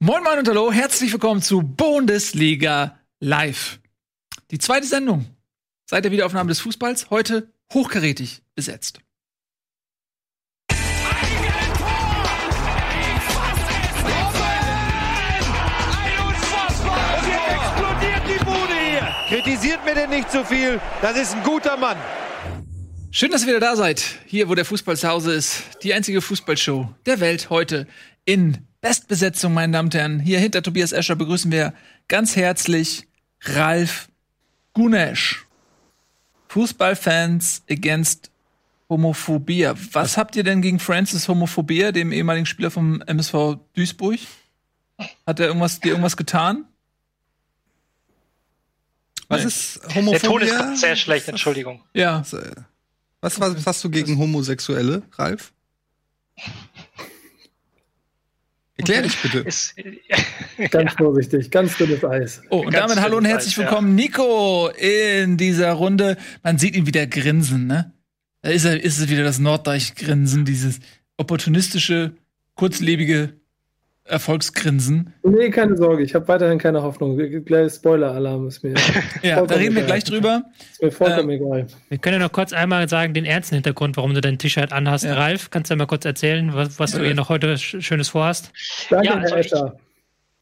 Moin Moin und Hallo, herzlich willkommen zu Bundesliga Live. Die zweite Sendung seit der Wiederaufnahme des Fußballs, heute hochkarätig besetzt. Kritisiert mir denn nicht zu viel, das ist ein guter Mann. Schön, dass ihr wieder da seid. Hier, wo der Fußball zu Hause ist. Die einzige Fußballshow der Welt heute in Bestbesetzung, meine Damen und Herren. Hier hinter Tobias Escher begrüßen wir ganz herzlich Ralf Gunesch. Fußballfans against Homophobie. Was habt ihr denn gegen Francis Homophobie, dem ehemaligen Spieler vom MSV Duisburg? Hat er irgendwas, dir irgendwas getan? Was Nee. ist Der Homophobie? Ton ist gerade sehr schlecht, Entschuldigung. Ja. Was, was, was hast du gegen Homosexuelle, Ralf? Erklär dich bitte. Ist, Ganz vorsichtig, ganz dünnes Eis. Oh, und Ganz damit hallo und herzlich weiß, ja. willkommen, Nico, in dieser Runde. Man sieht ihn wieder grinsen, ne? Da ist, er, ist es wieder das Norddeich-Grinsen, dieses opportunistische, kurzlebige Erfolgsgrinsen. Nee, keine Sorge, ich habe weiterhin keine Hoffnung. Gleich Spoiler-Alarm ist mir, Ja, da reden wir egal. gleich drüber. ist mir vollkommen Ähm, egal. Wir können ja noch kurz einmal sagen, den ernsten Hintergrund, warum du dein T-Shirt anhast. Ja. Ralf, kannst du ja mal kurz erzählen, was, was du hier noch heute Sch- Schönes vorhast? Danke, ja, Herr also ich- Escher.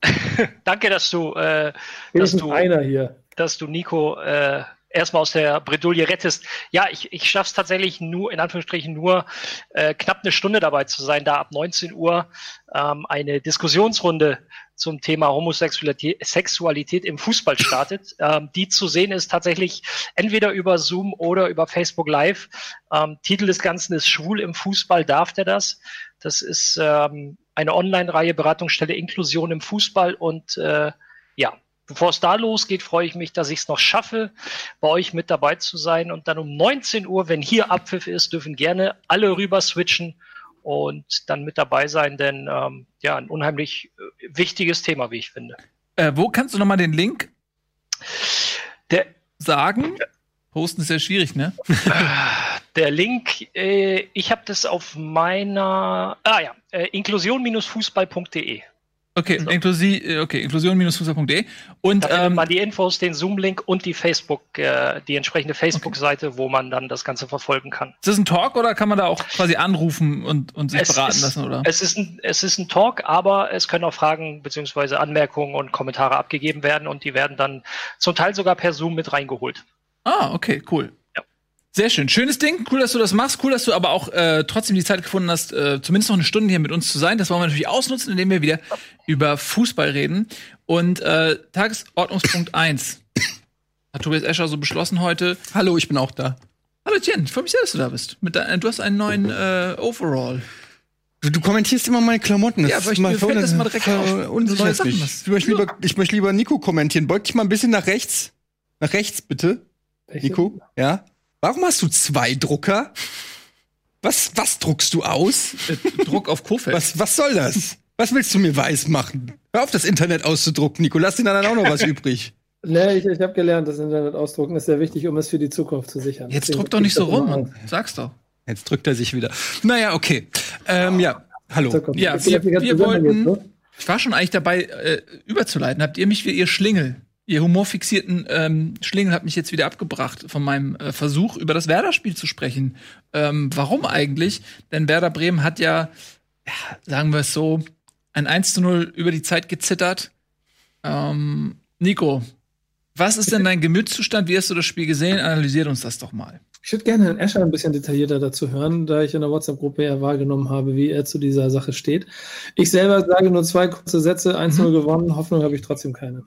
danke, dass du, äh, dass du, einer hier. dass du Nico äh, erstmal aus der Bredouille rettest. Ja, ich, ich schaffe es tatsächlich nur, in Anführungsstrichen, nur äh, knapp eine Stunde dabei zu sein, da ab 19 Uhr ähm, eine Diskussionsrunde zum Thema Homosexualität Sexualität im Fußball startet. ähm, die zu sehen ist tatsächlich entweder über Zoom oder über Facebook Live. Ähm, Titel des Ganzen ist Schwul im Fußball, darf der das? Das ist ähm, eine Online-Reihe Beratungsstelle Inklusion im Fußball und äh, ja, bevor es da losgeht, freue ich mich, dass ich es noch schaffe, bei euch mit dabei zu sein. Und dann um 19 Uhr, wenn hier Abpfiff ist, dürfen gerne alle rüber switchen und dann mit dabei sein, denn ähm, ja, ein unheimlich äh, wichtiges Thema, wie ich finde. Äh, wo kannst du noch mal den Link Der, sagen? Posten ist ja schwierig, ne? der Link, äh, ich habe das auf meiner, ah ja, äh, inklusion-fußball.de. Okay, So. inklusi äh, okay inklusion-fußball.de. Und Da ähm, man die Infos, den Zoom-Link und die Facebook, äh, die entsprechende Facebook-Seite, wo man dann das Ganze verfolgen kann. ist das ein Talk oder kann man da auch quasi anrufen und, und sich Es beraten ist- lassen, oder? Es ist, ein, es ist ein Talk, aber es können auch Fragen beziehungsweise Anmerkungen und Kommentare abgegeben werden und die werden dann zum Teil sogar per Zoom mit reingeholt. Ah, okay, cool. Sehr schön. Schönes Ding. Cool, dass du das machst. Cool, dass du aber auch äh, trotzdem die Zeit gefunden hast, äh, zumindest noch eine Stunde hier mit uns zu sein. Das wollen wir natürlich ausnutzen, indem wir wieder über Fußball reden. Und äh, Tagesordnungspunkt 1 hat Tobias Escher so beschlossen heute. Hallo, ich bin auch da. Hallo Tien, ich freue mich sehr, dass du da bist. Mit du hast einen neuen äh, Overall. Du, du kommentierst immer meine Klamotten. Ja, aber ich- mir fällt das mal direkt auf. unsicher Neue Sachen, Ich möchte lieber, ich möchte lieber Nico kommentieren. Beug dich mal ein bisschen nach rechts. Nach rechts, bitte. Nico, ja? Warum hast du zwei Drucker? Was, was druckst du aus? Äh, Druck auf Kofeld. Was, was soll das? Was willst du mir weiß machen? Hör auf, das Internet auszudrucken, Nico. Lass den anderen auch noch was übrig. Nee, ich, ich habe gelernt, das Internet ausdrucken ist sehr wichtig, um es für die Zukunft zu sichern. Jetzt Deswegen druck doch nicht so rum. Mann. Sag's doch. Jetzt drückt er sich wieder. Naja, okay. Ähm, ja, hallo. Ja, wir- wir wollten- ne? Ich war schon eigentlich dabei, äh, überzuleiten. Habt ihr mich wie ihr Schlingel, ihr humorfixierten ähm, Schlingel, habt mich jetzt wieder abgebracht von meinem äh, Versuch, über das Werder-Spiel zu sprechen. Ähm, warum eigentlich? Denn Werder Bremen hat ja, ja, sagen wir es so, ein 1 zu 0 über die Zeit gezittert. Ähm, Nico, was ist denn dein Gemütszustand? Wie hast du das Spiel gesehen? Analysiert uns das doch mal. Ich würde gerne Herrn Escher ein bisschen detaillierter dazu hören, da ich in der WhatsApp-Gruppe ja wahrgenommen habe, wie er zu dieser Sache steht. Ich selber sage nur zwei kurze Sätze, 1-0 Mhm. gewonnen, Hoffnung habe ich trotzdem keine.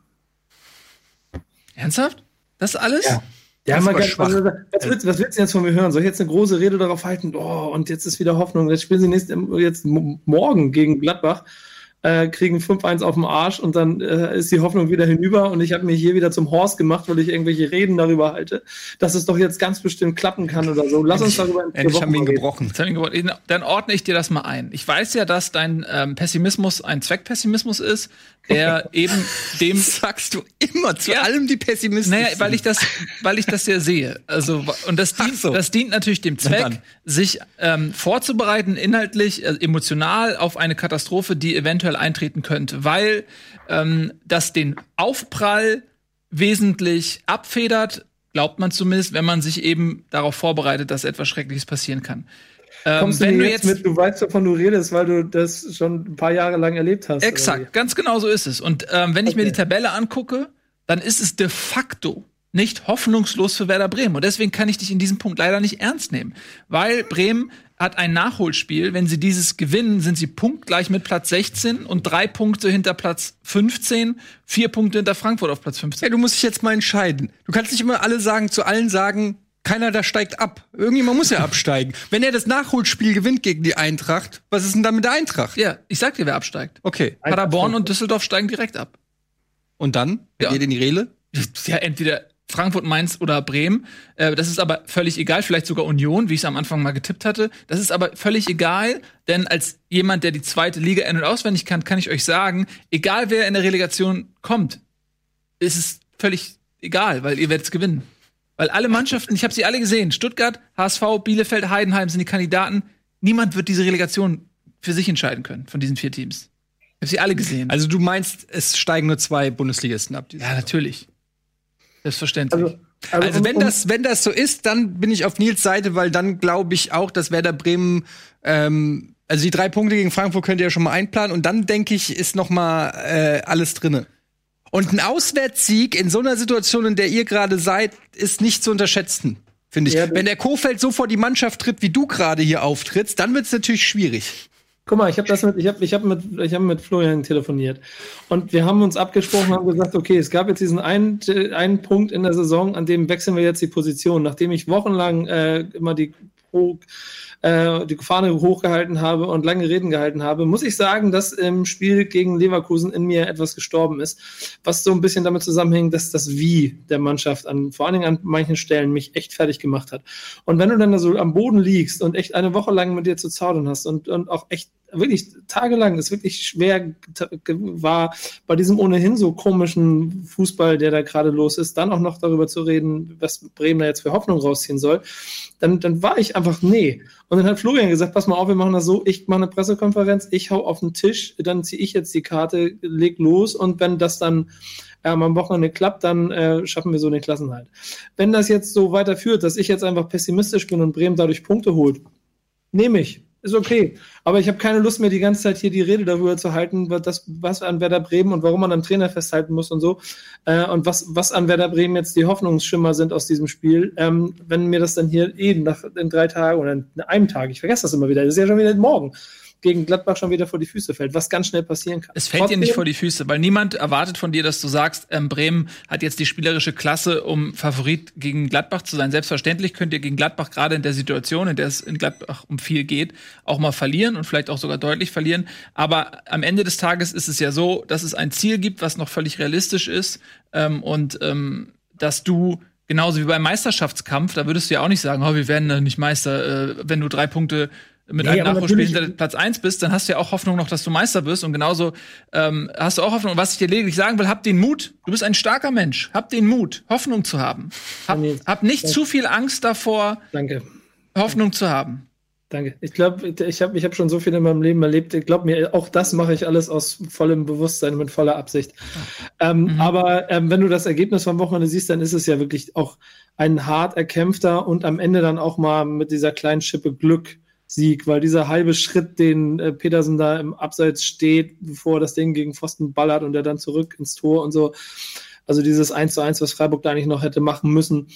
Ernsthaft? Das alles? Ja. Ja, Das mal ganz, was, willst, was willst du jetzt von mir hören? Soll ich jetzt eine große Rede darauf halten? Oh, und jetzt ist wieder Hoffnung. Jetzt spielen sie nächst, jetzt morgen gegen Gladbach. Äh, kriegen 5-1 auf den Arsch und dann äh, ist die Hoffnung wieder hinüber und ich habe mir hier wieder zum Horst gemacht, weil ich irgendwelche Reden darüber halte, dass es doch jetzt ganz bestimmt klappen kann oder so. Lass uns darüber in Endlich haben wir ihn gebrochen. Dann ordne ich dir das mal ein. Ich weiß ja, dass dein ähm, Pessimismus ein Zweckpessimismus ist, der eben dem Sagst du immer zu Ja. allem die Pessimisten. Naja, weil ich das, weil ich das ja sehe. Also und das dient, so. das dient natürlich dem Zweck, sich ähm, vorzubereiten, inhaltlich, äh, emotional auf eine Katastrophe, die eventuell eventuell eintreten könnte, weil ähm, das den Aufprall wesentlich abfedert, glaubt man zumindest, wenn man sich eben darauf vorbereitet, dass etwas Schreckliches passieren kann. Ähm, Kommst wenn du jetzt, jetzt mit, du weißt, wovon du redest, weil du das schon ein paar Jahre lang erlebt hast. Exakt, ganz genau so ist es. Und ähm, wenn okay. ich mir die Tabelle angucke, dann ist es de facto nicht hoffnungslos für Werder Bremen. Und deswegen kann ich dich in diesem Punkt leider nicht ernst nehmen. Weil Bremen hat ein Nachholspiel. Wenn sie dieses gewinnen, sind sie punktgleich mit Platz 16 und drei Punkte hinter Platz 15, vier Punkte hinter Frankfurt auf Platz 15. Ja, du musst dich jetzt mal entscheiden. Du kannst nicht immer alle sagen, zu allen sagen, keiner da steigt ab. Irgendjemand muss ja absteigen. Wenn er das Nachholspiel gewinnt gegen die Eintracht, was ist denn dann mit der Eintracht? Ja, ich sag dir, wer absteigt. Okay. Paderborn und Düsseldorf steigen direkt ab. Und dann? Ja. Geht in die Rele? Ja, entweder Frankfurt, Mainz oder Bremen. Äh, das ist aber völlig egal, vielleicht sogar Union, wie ich es am Anfang mal getippt hatte. Das ist aber völlig egal, denn als jemand, der die zweite Liga in- und auswendig kann, kann ich euch sagen, egal wer in der Relegation kommt, ist es völlig egal, weil ihr werdet es gewinnen. Weil alle Mannschaften, ich habe sie alle gesehen, Stuttgart, HSV, Bielefeld, Heidenheim sind die Kandidaten. Niemand wird diese Relegation für sich entscheiden können von diesen vier Teams. Ich habe sie alle gesehen. Also du meinst, es steigen nur zwei Bundesligisten ab? Ja, natürlich. Selbstverständlich. Also, also, also wenn, das, wenn das so ist, dann bin ich auf Nils Seite, weil dann glaube ich auch, dass Werder Bremen ähm, also die drei Punkte gegen Frankfurt könnt ihr ja schon mal einplanen und dann denke ich, ist noch mal äh, alles drinne. Und ein Auswärtssieg in so einer Situation, in der ihr gerade seid, ist nicht zu unterschätzen, finde ich. Ja, Wenn der Kofeld so vor die Mannschaft tritt, wie du gerade hier auftrittst, dann wird es natürlich schwierig. Guck mal, ich habe das mit, ich habe, ich habe mit, ich habe mit Florian telefoniert. Und wir haben uns abgesprochen, haben gesagt, okay, es gab jetzt diesen einen, einen Punkt in der Saison, an dem wechseln wir jetzt die Position, nachdem ich wochenlang äh, immer die pro äh, die Fahne hochgehalten habe und lange Reden gehalten habe, muss ich sagen, dass im Spiel gegen Leverkusen in mir etwas gestorben ist, was so ein bisschen damit zusammenhängt, dass das Wie der Mannschaft an, vor allen Dingen an manchen Stellen mich echt fertig gemacht hat. Und wenn du dann da so am Boden liegst und echt eine Woche lang mit dir zu zaudern hast und, und auch echt wirklich tagelang es wirklich schwer war, bei diesem ohnehin so komischen Fußball, der da gerade los ist, dann auch noch darüber zu reden, was Bremen da jetzt für Hoffnung rausziehen soll, dann, dann war ich einfach, nee. Und dann hat Florian gesagt, pass mal auf, wir machen das so, ich mache eine Pressekonferenz, ich hau auf den Tisch, dann ziehe ich jetzt die Karte, leg los und wenn das dann ähm, am Wochenende klappt, dann äh, schaffen wir so den Klassenhalt. Wenn das jetzt so weiterführt, dass ich jetzt einfach pessimistisch bin und Bremen dadurch Punkte holt, nehme ich ist okay. Aber ich habe keine Lust mehr, die ganze Zeit hier die Rede darüber zu halten, was, was an Werder Bremen und warum man am Trainer festhalten muss und so. Äh, und was, was an Werder Bremen jetzt die Hoffnungsschimmer sind aus diesem Spiel. Ähm, wenn mir das dann hier eben nach, in drei Tagen oder in einem Tag, ich vergesse das immer wieder, das ist ja schon wieder morgen, gegen Gladbach schon wieder vor die Füße fällt, was ganz schnell passieren kann. Es fällt Trotzdem, dir nicht vor die Füße, weil niemand erwartet von dir, dass du sagst, ähm, Bremen hat jetzt die spielerische Klasse, um Favorit gegen Gladbach zu sein. Selbstverständlich könnt ihr gegen Gladbach gerade in der Situation, in der es in Gladbach um viel geht, auch mal verlieren und vielleicht auch sogar deutlich verlieren. Aber am Ende des Tages ist es ja so, dass es ein Ziel gibt, was noch völlig realistisch ist ähm, und ähm, dass du Genauso wie beim Meisterschaftskampf, da würdest du ja auch nicht sagen, oh, wir werden nicht Meister, äh, wenn du drei Punkte mit nee, einem Nachholspiel hinter Platz eins bist, dann hast du ja auch Hoffnung noch, dass du Meister bist. Und genauso ähm, hast du auch Hoffnung. Und was ich dir lediglich sagen will, hab den Mut. Du bist ein starker Mensch. Hab den Mut, Hoffnung zu haben. Hab, hab nicht Danke. zu viel Angst davor, Danke. Hoffnung zu haben. Danke. Ich glaube, ich habe ich hab schon so viel in meinem Leben erlebt. Ich glaube mir, auch das mache ich alles aus vollem Bewusstsein, mit voller Absicht. Ähm, mhm. Aber ähm, wenn du das Ergebnis vom Wochenende siehst, dann ist es ja wirklich auch ein hart erkämpfter und am Ende dann auch mal mit dieser kleinen Schippe Glück Sieg, weil dieser halbe Schritt, den äh, Petersen da im Abseits steht, bevor das Ding gegen Pfosten ballert und er dann zurück ins Tor und so. Also dieses 1 zu 1, was Freiburg da eigentlich noch hätte machen müssen,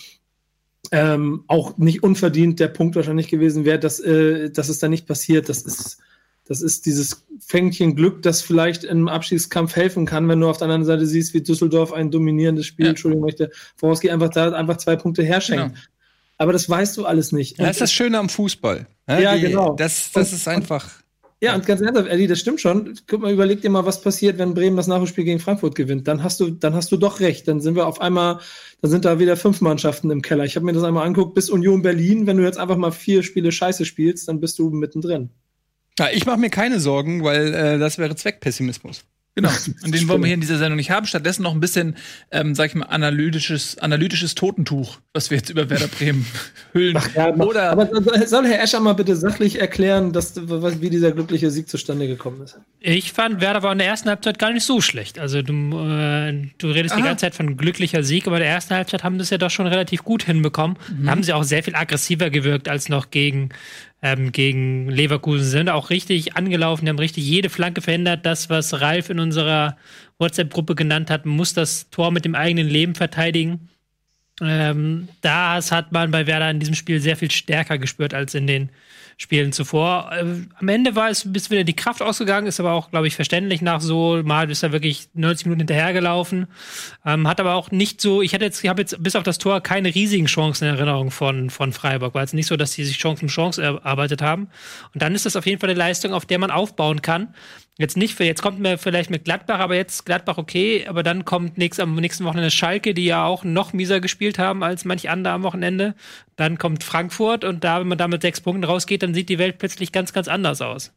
ähm, auch nicht unverdient der Punkt wahrscheinlich gewesen wäre, dass, äh, dass es da nicht passiert. Das ist, das ist dieses Fängchen Glück, das vielleicht im Abschiedskampf helfen kann, wenn du auf der anderen Seite siehst, wie Düsseldorf ein dominierendes Spiel, ja. Entschuldigung, möchte, vorausgeht, einfach da einfach zwei Punkte herschenkt. Genau aber das weißt du alles nicht. Das ist das Schöne am Fußball. Ja, ja die, genau. Das, das und, ist einfach. Ja, und ganz ernsthaft, Eddie, das stimmt schon. Guck mal, überleg dir mal, was passiert, wenn Bremen das Nachholspiel gegen Frankfurt gewinnt. Dann hast du, dann hast du doch recht. Dann sind wir auf einmal, dann sind da wieder fünf Mannschaften im Keller. Ich habe mir das einmal angeguckt, bis Union Berlin, wenn du jetzt einfach mal vier Spiele Scheiße spielst, dann bist du mittendrin. Ja, ich mache mir keine Sorgen, weil äh, das wäre Zweckpessimismus. Genau. Und den wollen wir hier in dieser Sendung nicht haben. Stattdessen noch ein bisschen, ähm, sag ich mal, analytisches, analytisches Totentuch, was wir jetzt über Werder Bremen hüllen. Ach ja, Oder aber soll Herr Escher mal bitte sachlich erklären, dass, wie dieser glückliche Sieg zustande gekommen ist? Ich fand, Werder war in der ersten Halbzeit gar nicht so schlecht. Also du, äh, du redest die Aha. ganze Zeit von glücklicher Sieg, aber in der ersten Halbzeit haben sie es ja doch schon relativ gut hinbekommen. Da haben sie auch sehr viel aggressiver gewirkt als noch gegen, ähm, gegen Leverkusen. Sind auch richtig angelaufen, die haben richtig jede Flanke verhindert. Das, was Ralf in unserer WhatsApp-Gruppe genannt hat, muss das Tor mit dem eigenen Leben verteidigen. Ähm, das hat man bei Werder in diesem Spiel sehr viel stärker gespürt als in den Spielen zuvor. Äh, am Ende war es bis wieder die Kraft ausgegangen, ist aber auch, glaube ich, verständlich nach so. Mal ist er wirklich 90 Minuten hinterhergelaufen. Ähm, hat aber auch nicht so, ich hatte jetzt, ich habe jetzt bis auf das Tor keine riesigen Chancen in Erinnerung von, von Freiburg. War jetzt nicht so, dass die sich Chance um Chance erarbeitet haben. Und dann ist das auf jeden Fall eine Leistung, auf der man aufbauen kann. Jetzt nicht für, jetzt kommt mir vielleicht mit Gladbach, aber jetzt Gladbach okay, aber dann kommt nächst, am nächsten Wochenende Schalke, die ja auch noch mieser gespielt haben als manch andere am Wochenende. Dann kommt Frankfurt und da, wenn man da mit sechs Punkten rausgeht, dann sieht die Welt plötzlich ganz, ganz anders aus.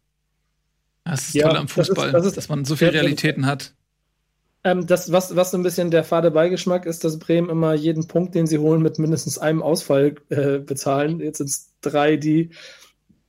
das ist Ja, toll am das ist- Fußball, das ist- dass man so viele Realitäten hat. Ähm, das, was, was so ein bisschen der fade Beigeschmack ist, dass Bremen immer jeden Punkt, den sie holen, mit mindestens einem Ausfall äh, bezahlen. Jetzt sind es drei, die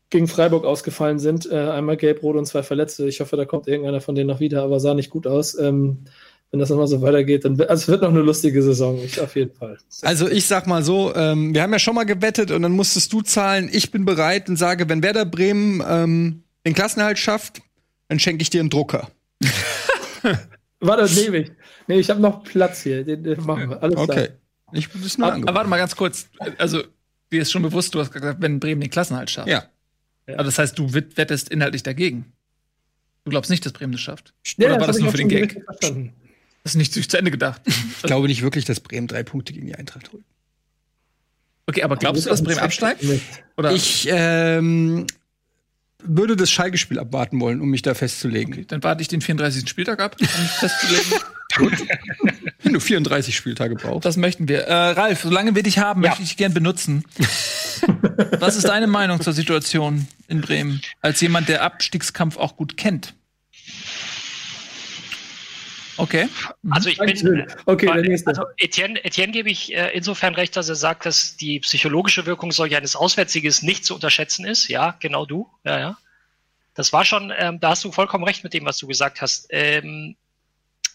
gegen Freiburg ausgefallen sind. Äh, einmal gelb-rot und zwei Verletzte. Ich hoffe, da kommt irgendeiner von denen noch wieder, aber sah nicht gut aus. Ähm, wenn das immer so weitergeht, dann wird- also es wird noch eine lustige Saison, ich auf jeden Fall. Also ich sag mal so, ähm, wir haben ja schon mal gewettet und dann musstest du zahlen. Ich bin bereit und sage, wenn Werder Bremen ähm, den Klassenhalt schafft, dann schenke ich dir einen Drucker. Warte, nehme ich. Nee, ich habe noch Platz hier. Den, den machen wir. Alles klar. Okay. Ich das ist nur Aber, aber warte mal ganz kurz. Also, dir ist schon bewusst, du hast gesagt, wenn Bremen den Klassenhalt schafft. Ja. Aber das heißt, du wett- wettest inhaltlich dagegen. Du glaubst nicht, dass Bremen das schafft. Ja, Oder war das nur für den Gag? Verstanden. Das ist nicht zu Ende gedacht. Ich glaube nicht wirklich, dass Bremen drei Punkte gegen die Eintracht holt. Okay, aber glaubst du, dass Bremen absteigt? Oder? Ich ähm, würde das Schalke-Spiel abwarten wollen, um mich da festzulegen. Okay, dann warte ich den 34. Spieltag ab, um mich festzulegen. Wenn du 34 Spieltage brauchst. Das möchten wir. Äh, Ralf, solange wir dich haben, Ja. möchte ich dich gern benutzen. Was ist deine Meinung zur Situation in Bremen? Als jemand, der Abstiegskampf auch gut kennt. Okay. Also ich bin. Okay. Also Etienne, Etienne gebe ich äh, insofern recht, dass er sagt, dass die psychologische Wirkung solch eines Auswärtssieges nicht zu unterschätzen ist. Ja, genau du. Ja, ja. Das war schon, ähm, da hast du vollkommen recht mit dem, was du gesagt hast. Ähm,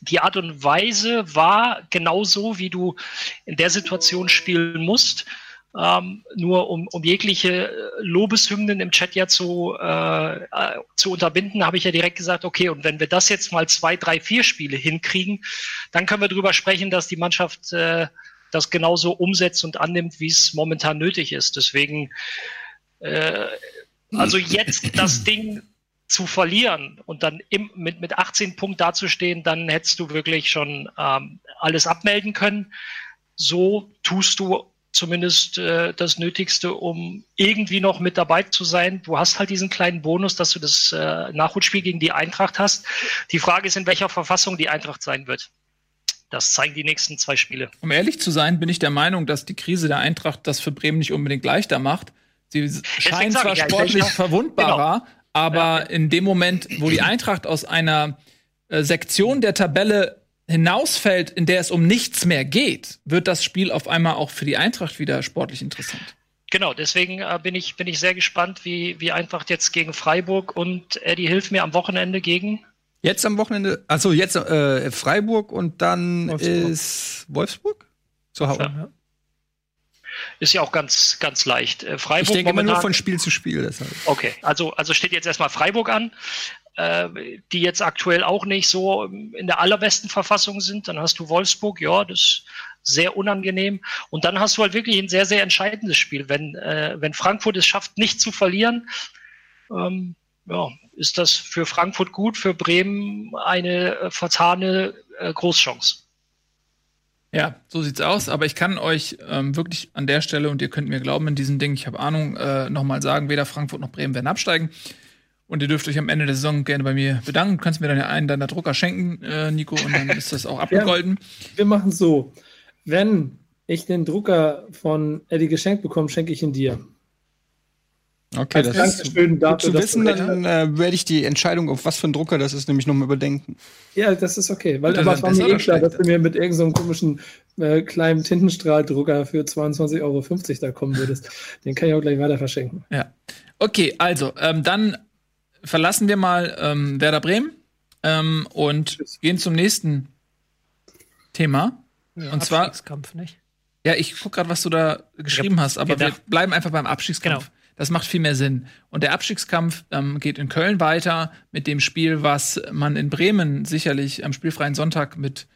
die Art und Weise war genauso, wie du in der Situation spielen musst. Ähm, nur um, um jegliche äh, Lobeshymnen im Chat ja zu, äh, zu unterbinden, habe ich ja direkt gesagt, okay, und wenn wir das jetzt mal zwei, drei, vier Spiele hinkriegen, dann können wir darüber sprechen, dass die Mannschaft äh, das genauso umsetzt und annimmt, wie es momentan nötig ist. Deswegen, äh, also jetzt das Ding zu verlieren und dann im, mit, mit 18 Punkten dazustehen, dann hättest du wirklich schon ähm, alles abmelden können. So tust du zumindest äh, das Nötigste, um irgendwie noch mit dabei zu sein. Du hast halt diesen kleinen Bonus, dass du das äh, Nachholspiel gegen die Eintracht hast. Die Frage ist, in welcher Verfassung die Eintracht sein wird. Das zeigen die nächsten zwei Spiele. Um ehrlich zu sein, bin ich der Meinung, dass die Krise der Eintracht das für Bremen nicht unbedingt leichter macht. Sie scheint zwar ja, ich sportlich denke- verwundbarer, aber in dem Moment, wo die Eintracht aus einer äh, Sektion der Tabelle hinausfällt, in der es um nichts mehr geht, wird das Spiel auf einmal auch für die Eintracht wieder sportlich interessant. Genau, deswegen äh, bin, ich, bin ich sehr gespannt, wie, wie Eintracht jetzt gegen Freiburg und Eddie hilft mir am Wochenende gegen. Jetzt am Wochenende, also jetzt äh, Freiburg und dann Wolfsburg. ist Wolfsburg zu Hause. Ja. Ist ja auch ganz, ganz leicht. Äh, Freiburg Ich denke immer nur momentan- von Spiel zu Spiel. Deshalb. Okay, also, also steht jetzt erstmal Freiburg an, die jetzt aktuell auch nicht so in der allerbesten Verfassung sind. Dann hast du Wolfsburg, ja, das ist sehr unangenehm. Und dann hast du halt wirklich ein sehr, sehr entscheidendes Spiel. Wenn, äh, wenn Frankfurt es schafft, nicht zu verlieren, ähm, ja, ist das für Frankfurt gut, für Bremen eine äh, vertane äh, Großchance. Ja, so sieht's aus. Aber ich kann euch ähm, wirklich an der Stelle, und ihr könnt mir glauben in diesem Ding, ich habe Ahnung, äh, nochmal sagen, weder Frankfurt noch Bremen werden absteigen. Und ihr dürft euch am Ende der Saison gerne bei mir bedanken. Du kannst mir dann ja einen deiner Drucker schenken, äh, Nico, und dann ist das auch abgegolten. Wir machen so. Wenn ich den Drucker von Eddie geschenkt bekomme, schenke ich ihn dir. Okay, Als das Dankeschön ist dafür, gut zu wissen, dann äh, werde ich die Entscheidung, auf was für ein Drucker das ist, nämlich nochmal überdenken. Ja, das ist okay. Weil, aber es war besser mir eh klar, dass du mir mit irgendeinem so einem komischen äh, kleinen Tintenstrahldrucker für 22,50 Euro da kommen würdest. Den kann ich auch gleich weiter verschenken. Ja. Okay, also, ähm, dann verlassen wir mal ähm, Werder Bremen ähm, und gehen zum nächsten Thema. und zwar, Abstiegskampf, nicht? ja, ich guck gerade, was du da geschrieben hast, aber wir gedacht. bleiben einfach beim Abstiegskampf. Genau. Das macht viel mehr Sinn. Und der Abstiegskampf ähm, geht in Köln weiter mit dem Spiel, was man in Bremen sicherlich am spielfreien Sonntag mit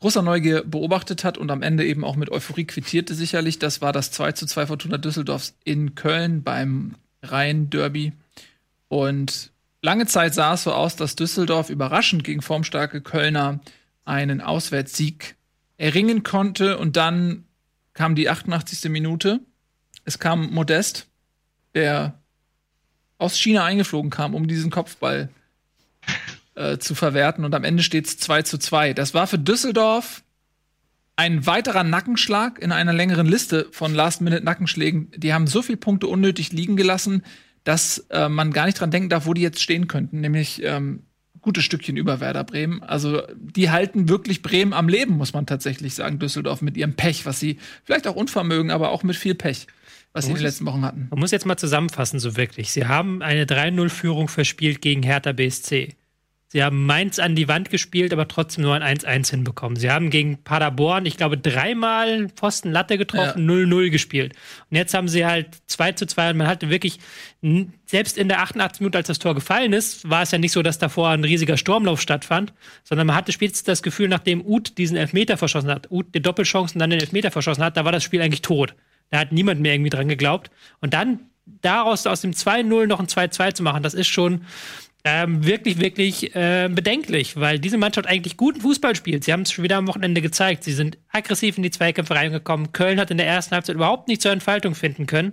großer Neugier beobachtet hat und am Ende eben auch mit Euphorie quittierte sicherlich. Das war das 2 zu 2 Fortuna Düsseldorfs in Köln beim Rhein-Derby. Und lange Zeit sah es so aus, dass Düsseldorf überraschend gegen formstarke Kölner einen Auswärtssieg erringen konnte. Und dann kam die 88. Minute. Es kam Modest, der aus China eingeflogen kam, um diesen Kopfball äh, zu verwerten. Und am Ende steht es 2 zu 2. Das war für Düsseldorf ein weiterer Nackenschlag in einer längeren Liste von Last-Minute-Nackenschlägen. Die haben so viele Punkte unnötig liegen gelassen, dass äh, man gar nicht dran denken darf, wo die jetzt stehen könnten, nämlich ähm, gutes Stückchen über Werder Bremen. Also die halten wirklich Bremen am Leben, muss man tatsächlich sagen, Düsseldorf mit ihrem Pech, was sie vielleicht auch Unvermögen, aber auch mit viel Pech, was sie in den letzten Wochen hatten. Man muss jetzt mal zusammenfassen, so wirklich. Sie haben eine 3-0-Führung verspielt gegen Hertha BSC. Sie haben Mainz an die Wand gespielt, aber trotzdem nur ein 1-1 hinbekommen. Sie haben gegen Paderborn, ich glaube, dreimal Pfosten Latte getroffen, 0-0 gespielt. Und jetzt haben sie halt 2 zu 2 und man hatte wirklich, selbst in der 88 Minute, als das Tor gefallen ist, war es ja nicht so, dass davor ein riesiger Sturmlauf stattfand, sondern man hatte spätestens das Gefühl, nachdem Uth diesen Elfmeter verschossen hat, Uth die Doppelchancen dann den Elfmeter verschossen hat, da war das Spiel eigentlich tot. Da hat niemand mehr irgendwie dran geglaubt. Und dann daraus aus dem 2-0 noch ein 2-2 zu machen, das ist schon ähm, wirklich, wirklich äh, bedenklich, weil diese Mannschaft eigentlich guten Fußball spielt. Sie haben es schon wieder am Wochenende gezeigt. Sie sind aggressiv in die Zweikämpfe reingekommen. Köln hat in der ersten Halbzeit überhaupt nicht zur Entfaltung finden können.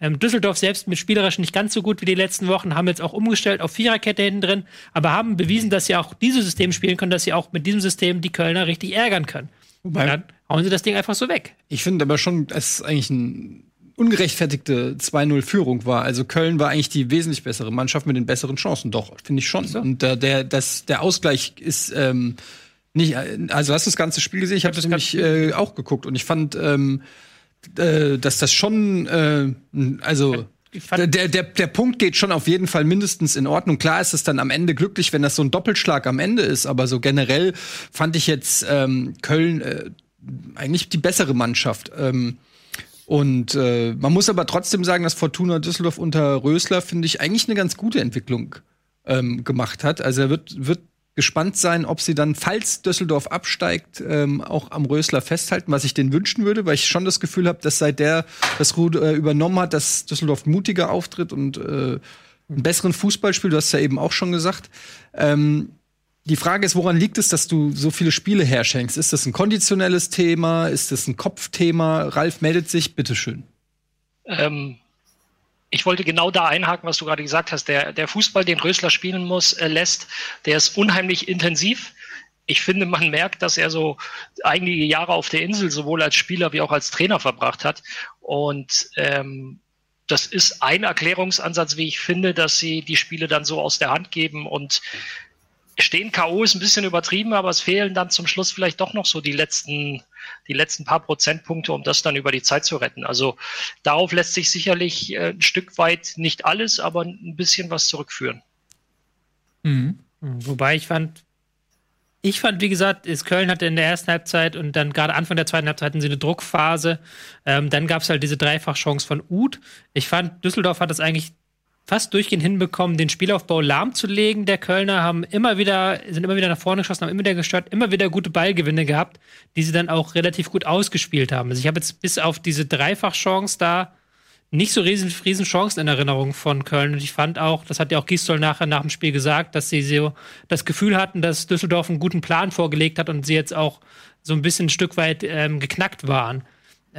Ähm, Düsseldorf selbst mit spielerisch nicht ganz so gut wie die letzten Wochen, haben jetzt auch umgestellt auf Viererkette hinten drin, aber haben bewiesen, dass sie auch dieses System spielen können, dass sie auch mit diesem System die Kölner richtig ärgern können. Wobei- Und dann hauen sie das Ding einfach so weg. Ich finde aber schon, es eigentlich ein ungerechtfertigte 2-0-Führung war. Also Köln war eigentlich die wesentlich bessere Mannschaft mit den besseren Chancen. Doch, finde ich schon. Und äh, der, das, der Ausgleich ist ähm, nicht, äh, also hast du das ganze Spiel gesehen? Ich habe das nämlich äh, auch geguckt und ich fand, ähm, äh, dass das schon, äh, also der, der, der Punkt geht schon auf jeden Fall mindestens in Ordnung. Klar ist es dann am Ende glücklich, wenn das so ein Doppelschlag am Ende ist, aber so generell fand ich jetzt ähm, Köln äh, eigentlich die bessere Mannschaft. Ähm, und äh, man muss aber trotzdem sagen, dass Fortuna Düsseldorf unter Rösler, finde ich, eigentlich eine ganz gute Entwicklung ähm, gemacht hat. Also er wird, wird gespannt sein, ob sie dann, falls Düsseldorf absteigt, ähm, auch am Rösler festhalten, was ich denen wünschen würde, weil ich schon das Gefühl habe, dass seit der das Ruder äh, übernommen hat, dass Düsseldorf mutiger auftritt und äh, einen besseren Fußball spielt. Du hast ja eben auch schon gesagt. Ähm, die Frage ist, woran liegt es, dass du so viele Spiele herschenkst? Ist das ein konditionelles Thema? Ist das ein Kopfthema? Ralf meldet sich, bitteschön. Ähm, ich wollte genau da einhaken, was du gerade gesagt hast. Der, der Fußball, den Rösler spielen muss, äh, lässt, der ist unheimlich intensiv. Ich finde, man merkt, dass er so einige Jahre auf der Insel sowohl als Spieler wie auch als Trainer verbracht hat. Und ähm, das ist ein Erklärungsansatz, wie ich finde, dass sie die Spiele dann so aus der Hand geben und stehen K.O. ist ein bisschen übertrieben, aber es fehlen dann zum Schluss vielleicht doch noch so die letzten, die letzten paar Prozentpunkte, um das dann über die Zeit zu retten. Also darauf lässt sich sicherlich äh, ein Stück weit nicht alles, aber ein bisschen was zurückführen. Mhm. Wobei ich fand, ich fand, wie gesagt, ist Köln hatte in der ersten Halbzeit und dann gerade Anfang der zweiten Halbzeit hatten sie eine Druckphase. Ähm, dann gab es halt diese Dreifachchance von Uth. Ich fand, Düsseldorf hat das eigentlich fast durchgehend hinbekommen, den Spielaufbau lahmzulegen. Der Kölner haben immer wieder, sind immer wieder nach vorne geschossen, haben immer wieder gestört, immer wieder gute Ballgewinne gehabt, die sie dann auch relativ gut ausgespielt haben. Also ich habe jetzt bis auf diese Dreifachchance da nicht so riesen, riesen Chancen in Erinnerung von Köln. Und ich fand auch, das hat ja auch Gistol nachher nach dem Spiel gesagt, dass sie so das Gefühl hatten, dass Düsseldorf einen guten Plan vorgelegt hat und sie jetzt auch so ein bisschen ein Stück weit ähm, geknackt waren.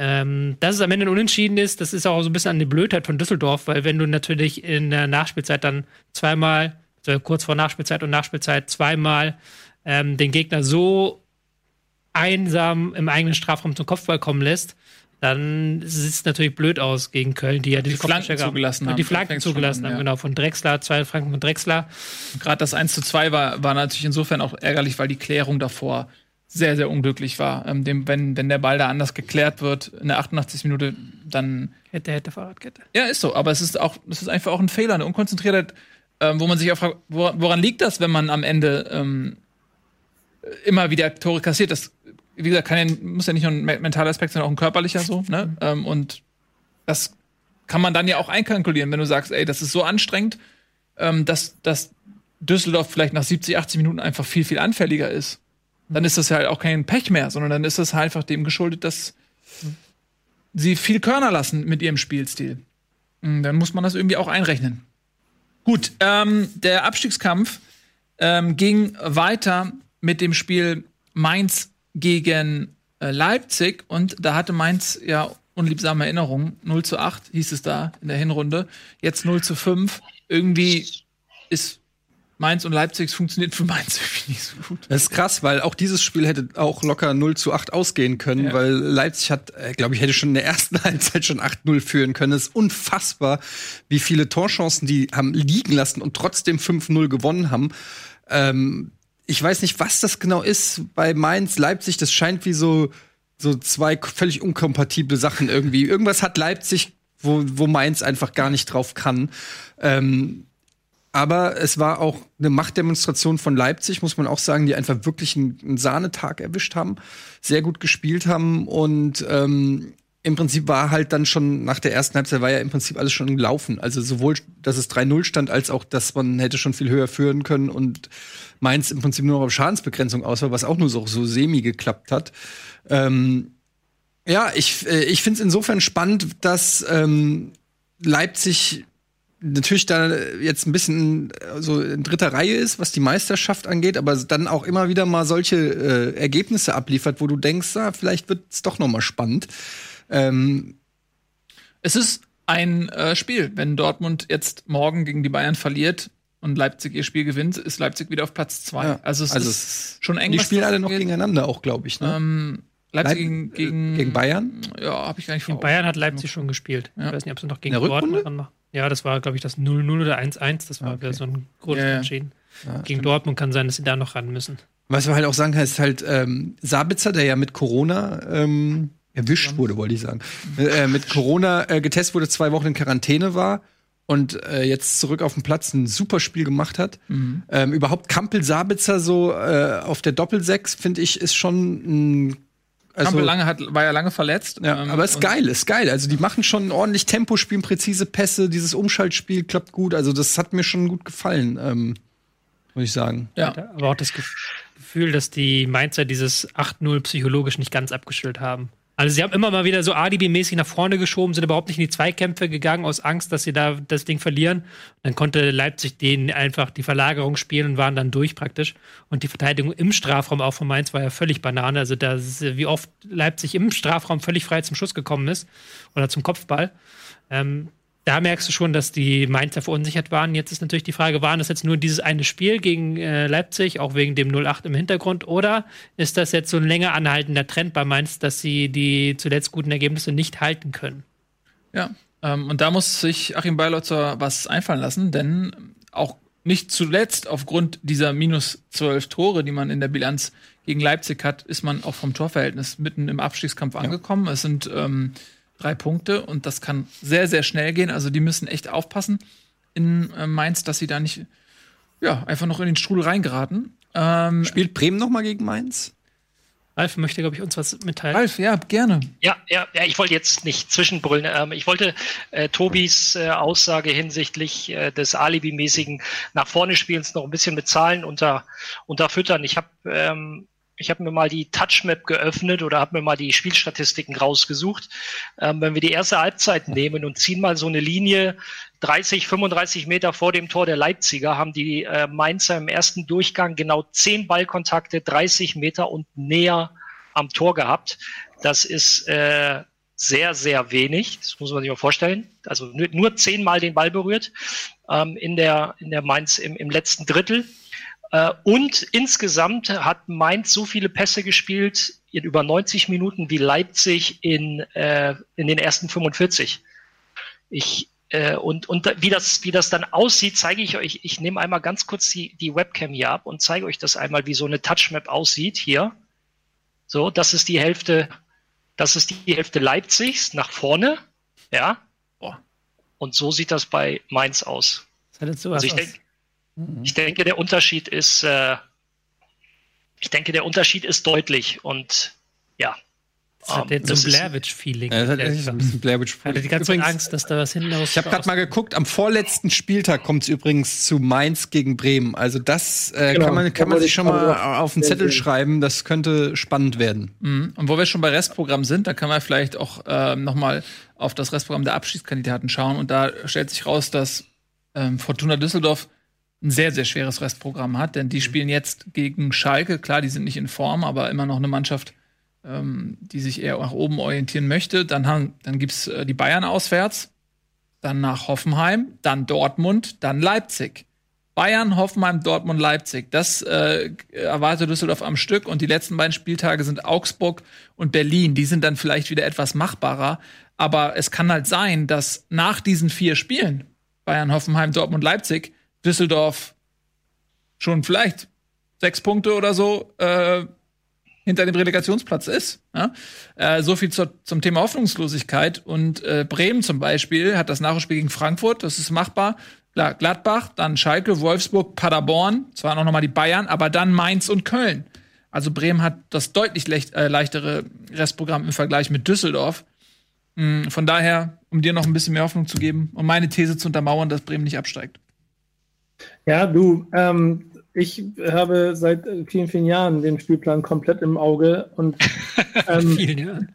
Ähm, dass es am Ende ein Unentschieden ist, das ist auch so ein bisschen an die Blödheit von Düsseldorf, weil wenn du natürlich in der Nachspielzeit dann zweimal, also kurz vor Nachspielzeit und Nachspielzeit zweimal ähm, den Gegner so einsam im eigenen Strafraum zum Kopfball kommen lässt, dann sieht es natürlich blöd aus gegen Köln, die ja die, Die Flanken zugelassen haben. Die Flanken zugelassen haben, ja. genau. Von Drexler, zwei Flanken von Drexler. Gerade das 1 zu 2 war, war natürlich insofern auch ärgerlich, weil die Klärung davor sehr, sehr unglücklich war. Ähm, dem, wenn, wenn der Ball da anders geklärt wird in der 88. Minute, dann Hätte, hätte, Fahrradkette. Ja, ist so, aber es ist auch, es ist einfach auch ein Fehler, eine Unkonzentriertheit, ähm, wo man sich auch fragt, wor- woran liegt das, wenn man am Ende ähm, immer wieder Tore kassiert? Das, wie gesagt, kann ja, muss ja nicht nur ein me- mentaler Aspekt, sondern auch ein körperlicher so, ne? Ähm, und das kann man dann ja auch einkalkulieren, wenn du sagst, ey, das ist so anstrengend, ähm, dass, dass Düsseldorf vielleicht nach 70, 80 Minuten einfach viel, viel anfälliger ist. Dann ist das ja halt auch kein Pech mehr, sondern dann ist das halt einfach dem geschuldet, dass sie viel Körner lassen mit ihrem Spielstil. Mm, Dann muss man das irgendwie auch einrechnen. Gut, ähm, der Abstiegskampf ähm, ging weiter mit dem Spiel Mainz gegen äh, Leipzig und da hatte Mainz ja unliebsame Erinnerungen. 0 zu 8 hieß es da in der Hinrunde. Jetzt 0 zu 5. Irgendwie ist Mainz und Leipzig funktioniert für Mainz irgendwie nicht so gut. Das ist krass, weil auch dieses Spiel hätte auch locker 0 zu 8 ausgehen können, Ja. weil Leipzig hat, äh, glaube ich, hätte schon in der ersten Halbzeit schon 8-0 führen können. Es ist unfassbar, wie viele Torchancen die haben liegen lassen und trotzdem 5-0 gewonnen haben. Ähm, ich weiß nicht, was das genau ist bei Mainz, Leipzig. Das scheint wie so, so zwei völlig unkompatible Sachen irgendwie. Irgendwas hat Leipzig, wo, wo Mainz einfach gar nicht drauf kann. Ähm, aber es war auch eine Machtdemonstration von Leipzig, muss man auch sagen, die einfach wirklich einen, Sahnetag erwischt haben, sehr gut gespielt haben und ähm, im Prinzip war halt dann schon nach der ersten Halbzeit war ja im Prinzip alles schon gelaufen. Also sowohl, dass es 3-0 stand, als auch, dass man hätte schon viel höher führen können und Mainz im Prinzip nur noch auf Schadensbegrenzung aus war, was auch nur so, so semi geklappt hat. Ähm, ja, ich, äh, ich finde es insofern spannend, dass ähm, Leipzig natürlich da jetzt ein bisschen äh, so in dritter Reihe ist, was die Meisterschaft angeht, aber dann auch immer wieder mal solche äh, Ergebnisse abliefert, wo du denkst, ah, vielleicht wird es doch noch mal spannend. Ähm, Es ist ein äh, Spiel. Wenn Dortmund jetzt morgen gegen die Bayern verliert und Leipzig ihr Spiel gewinnt, ist Leipzig wieder auf Platz zwei. Ja, Also es also ist schon eng. die spielen alle noch gegeneinander auch, glaube ich. Ne? Ähm, Leipzig gegen, Leip- gegen, gegen Bayern? Ja, habe ich gar nicht vor. Gegen Bayern hat Leipzig schon gespielt. Ja. Ich weiß nicht, ob sie noch gegen? Dortmund dran machen. Ja, das war, glaube ich, das 0-0 oder 1-1. Das war Ah, okay. wieder so ein Ja, ja. Grundunterschied. Ja, gegen stimmt. Dortmund kann sein, dass sie da noch ran müssen. Was wir halt auch sagen kann, ist halt ähm, Sabitzer, der ja mit Corona ähm, erwischt wurde, wollte ich sagen, äh, mit Corona äh, getestet wurde, zwei Wochen in Quarantäne war und äh, jetzt zurück auf den Platz ein super Spiel gemacht hat. Mhm. Ähm, überhaupt Kampel Sabitzer so äh, auf der Doppelsechs, finde ich, ist schon ein also, lange hat, war ja lange verletzt. ja, ähm, aber ist geil, ist geil. Also die machen schon ordentlich Tempo, spielen präzise Pässe, dieses Umschaltspiel klappt gut. Also das hat mir schon gut gefallen, ähm, muss ich sagen. Ja. Aber auch das Gef- Gefühl, dass die Mainzer dieses 8-0 psychologisch nicht ganz abgestellt haben. Also sie haben immer mal wieder so Alibi-mäßig nach vorne geschoben, sind überhaupt nicht in die Zweikämpfe gegangen aus Angst, dass sie da das Ding verlieren. Dann konnte Leipzig denen einfach die Verlagerung spielen und waren dann durch praktisch. Und die Verteidigung im Strafraum auch von Mainz war ja völlig Banane. Also da wie oft Leipzig im Strafraum völlig frei zum Schuss gekommen ist oder zum Kopfball. Ähm, da merkst du schon, dass die Mainzer verunsichert waren. Jetzt ist natürlich die Frage, waren das jetzt nur dieses eine Spiel gegen äh, Leipzig, auch wegen dem 0-8 im Hintergrund, oder ist das jetzt so ein länger anhaltender Trend bei Mainz, dass sie die zuletzt guten Ergebnisse nicht halten können? Ja, ähm, und da muss sich Achim Beilotzer was einfallen lassen, denn auch nicht zuletzt aufgrund dieser minus zwölf Tore, die man in der Bilanz gegen Leipzig hat, ist man auch vom Torverhältnis mitten im Abstiegskampf angekommen. Es sind ähm, drei Punkte und das kann sehr, sehr schnell gehen. Also die müssen echt aufpassen in äh, Mainz, dass sie da nicht ja, einfach noch in den Strudel reingeraten. Ähm, Spielt Bremen noch mal gegen Mainz? Ralf möchte, glaube ich, uns was mitteilen. Ralf, ja, gerne. Ja, ja, ja, ich wollte jetzt nicht zwischenbrüllen. Ähm, ich wollte äh, Tobis äh, Aussage hinsichtlich äh, des Alibi-mäßigen nach vorne Spielens noch ein bisschen mit Zahlen unter, unterfüttern. Ich habe ähm, ich habe mir mal die Touchmap geöffnet oder habe mir mal die Spielstatistiken rausgesucht. Ähm, wenn wir die erste Halbzeit nehmen und ziehen mal so eine Linie 30, 35 Meter vor dem Tor der Leipziger, haben die äh, Mainzer im ersten Durchgang genau 10 Ballkontakte 30 Meter und näher am Tor gehabt. Das ist äh, sehr, sehr wenig. Das muss man sich mal vorstellen. Also nur, nur zehnmal den Ball berührt ähm, in der in der Mainz im, im letzten Drittel. Äh, und insgesamt hat Mainz so viele Pässe gespielt in über 90 Minuten wie Leipzig in, äh, in den ersten 45. Ich, äh, und, und wie das, wie das dann aussieht, zeige ich euch. Ich nehme einmal ganz kurz die, die Webcam hier ab und zeige euch das einmal, wie so eine Touchmap aussieht hier. So, das ist die Hälfte, das ist die Hälfte Leipzigs nach vorne. Ja. Und so sieht das bei Mainz aus. also ich, denk, mhm. ich denke, der Unterschied ist, äh, ich denke, der Unterschied ist deutlich und ja. Das hat jetzt so ein Blair-Witch-Feeling. Ja, das hat echt so ein bisschen Blair Witch Hatte die ganze Zeit Angst, dass da was hinten aus. Ich habe gerade mal geguckt, am vorletzten Spieltag kommt es übrigens zu Mainz gegen Bremen. Also das äh, genau. kann man, kann man sich schon mal auf den Zettel schreiben. Das könnte spannend werden. Mhm. Und wo wir schon bei Restprogramm sind, da kann man vielleicht auch äh, noch mal auf das Restprogramm der Abschiedskandidaten schauen. Und da stellt sich raus, dass ähm, Fortuna Düsseldorf ein sehr, sehr schweres Restprogramm hat, denn die mhm. spielen jetzt gegen Schalke. Klar, die sind nicht in Form, aber immer noch eine Mannschaft, ähm, die sich eher nach oben orientieren möchte. Dann, haben, dann gibt's äh, die Bayern auswärts, dann nach Hoffenheim, dann Dortmund, dann Leipzig. Bayern, Hoffenheim, Dortmund, Leipzig. Das äh, erwartet Düsseldorf am Stück. Und die letzten beiden Spieltage sind Augsburg und Berlin. Die sind dann vielleicht wieder etwas machbarer. Aber es kann halt sein, dass nach diesen vier Spielen, Bayern, Hoffenheim, Dortmund, Leipzig, Düsseldorf schon vielleicht sechs Punkte oder so äh, hinter dem Relegationsplatz ist. Ja? Äh, so viel zur, zum Thema Hoffnungslosigkeit. Und äh, Bremen zum Beispiel hat das Nachspiel gegen Frankfurt, das ist machbar. Gladbach, dann Schalke, Wolfsburg, Paderborn, zwar noch mal die Bayern, aber dann Mainz und Köln. Also Bremen hat das deutlich leicht, äh, leichtere Restprogramm im Vergleich mit Düsseldorf. Mm, von daher, um dir noch ein bisschen mehr Hoffnung zu geben um meine These zu untermauern, dass Bremen nicht absteigt. Ja, du, ähm, ich habe seit vielen, vielen Jahren den Spielplan komplett im Auge und ähm, vielen Jahren.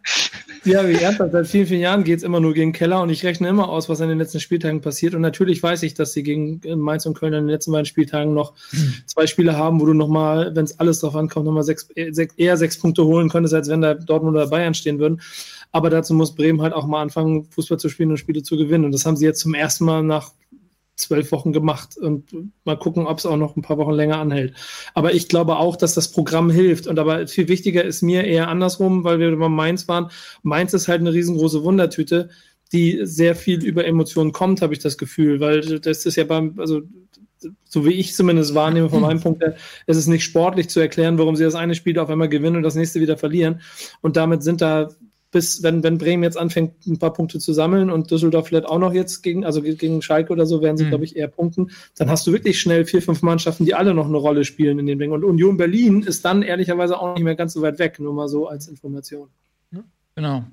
Ja, wie ernsthaft, seit vielen, vielen Jahren geht es immer nur gegen Keller und ich rechne immer aus, was in den letzten Spieltagen passiert. Und natürlich weiß ich, dass sie gegen Mainz und Köln in den letzten beiden Spieltagen noch hm. zwei Spiele haben, wo du nochmal, wenn es alles drauf ankommt, nochmal sechs, sechs, eher sechs Punkte holen könntest, als wenn da Dortmund oder Bayern stehen würden. Aber dazu muss Bremen halt auch mal anfangen, Fußball zu spielen und Spiele zu gewinnen. Und das haben sie jetzt zum ersten Mal nach zwölf Wochen gemacht und mal gucken, ob es auch noch ein paar Wochen länger anhält. Aber ich glaube auch, dass das Programm hilft. Und aber viel wichtiger ist mir eher andersrum, weil wir über Mainz waren. Mainz ist halt eine riesengroße Wundertüte, die sehr viel über Emotionen kommt, habe ich das Gefühl, weil das ist ja beim, also so wie ich zumindest wahrnehme von meinem Punkt her, ist es nicht sportlich zu erklären, warum sie das eine Spiel auf einmal gewinnen und das nächste wieder verlieren. Und damit sind da bis wenn, wenn Bremen jetzt anfängt, ein paar Punkte zu sammeln und Düsseldorf vielleicht auch noch jetzt gegen, also gegen Schalke oder so, werden sie, mhm. glaube ich, eher punkten, dann hast du wirklich schnell vier, fünf Mannschaften, die alle noch eine Rolle spielen in dem Ding. Und Union Berlin ist dann ehrlicherweise auch nicht mehr ganz so weit weg, nur mal so als Information. Genau.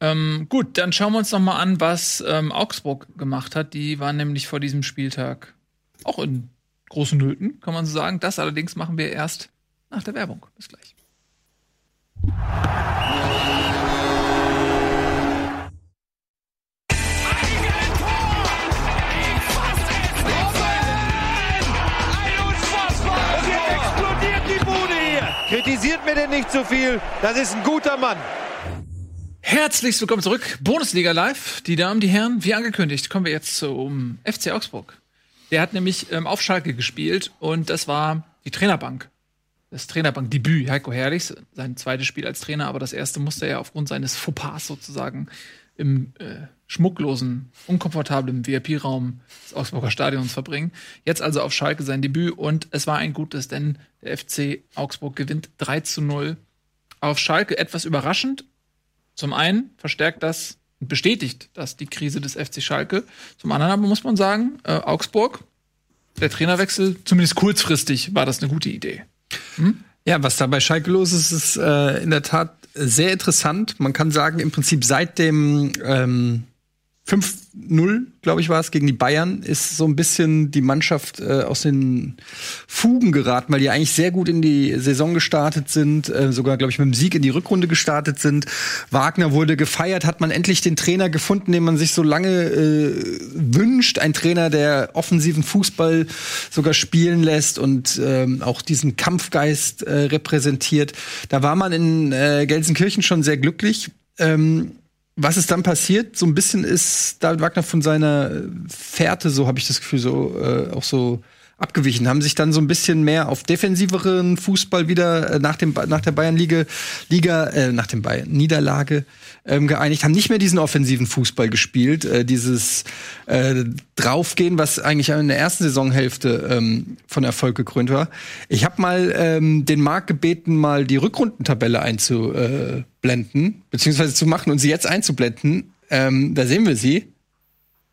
Ähm, gut, dann schauen wir uns noch mal an, was ähm, Augsburg gemacht hat. Die waren nämlich vor diesem Spieltag auch in großen Nöten, kann man so sagen. Das allerdings machen wir erst nach der Werbung. Bis gleich. Kritisiert mir denn nicht zu so viel. Das ist ein guter Mann. Herzlich willkommen zurück. Bundesliga Live. Die Damen, die Herren, wie angekündigt, kommen wir jetzt zum FC Augsburg. Der hat nämlich ähm, auf Schalke gespielt und das war die Trainerbank. Das Trainerbank-Debüt. Heiko Herrlich, sein zweites Spiel als Trainer, aber das erste musste er aufgrund seines Fauxpas sozusagen im äh, schmucklosen, unkomfortablen VIP-Raum des Augsburger Stadions verbringen. Jetzt also auf Schalke sein Debüt und es war ein gutes, denn der FC Augsburg gewinnt 3 zu 0 auf Schalke. Etwas überraschend. Zum einen verstärkt das und bestätigt das die Krise des FC Schalke. Zum anderen aber muss man sagen, äh, Augsburg, der Trainerwechsel, zumindest kurzfristig, war das eine gute Idee. Hm? Ja, was da bei Schalke los ist, ist äh, in der Tat sehr interessant. Man kann sagen, im Prinzip seit dem ähm, 5-0, glaube ich, war es, gegen die Bayern, ist so ein bisschen die Mannschaft äh, aus den Fugen geraten, weil die eigentlich sehr gut in die Saison gestartet sind, äh, sogar, glaube ich, mit dem Sieg in die Rückrunde gestartet sind. Wagner wurde gefeiert, hat man endlich den Trainer gefunden, den man sich so lange äh, wünscht. Ein Trainer, der offensiven Fußball sogar spielen lässt und ähm, auch diesen Kampfgeist äh, repräsentiert. Da war man in äh, Gelsenkirchen schon sehr glücklich. Ähm, was ist dann passiert? So ein bisschen ist David Wagner von seiner Fährte, so habe ich das Gefühl, so äh, auch so abgewichen, haben sich dann so ein bisschen mehr auf defensiveren Fußball wieder äh, nach, dem, nach der Bayern-Liga, Liga, äh, nach dem Bayern-Niederlage ähm, geeinigt, haben nicht mehr diesen offensiven Fußball gespielt, äh, dieses äh, Draufgehen, was eigentlich in der ersten Saisonhälfte ähm, von Erfolg gekrönt war. Ich habe mal ähm, den Marc gebeten, mal die Rückrundentabelle einzublenden, beziehungsweise zu machen und sie jetzt einzublenden. Ähm, da sehen wir sie.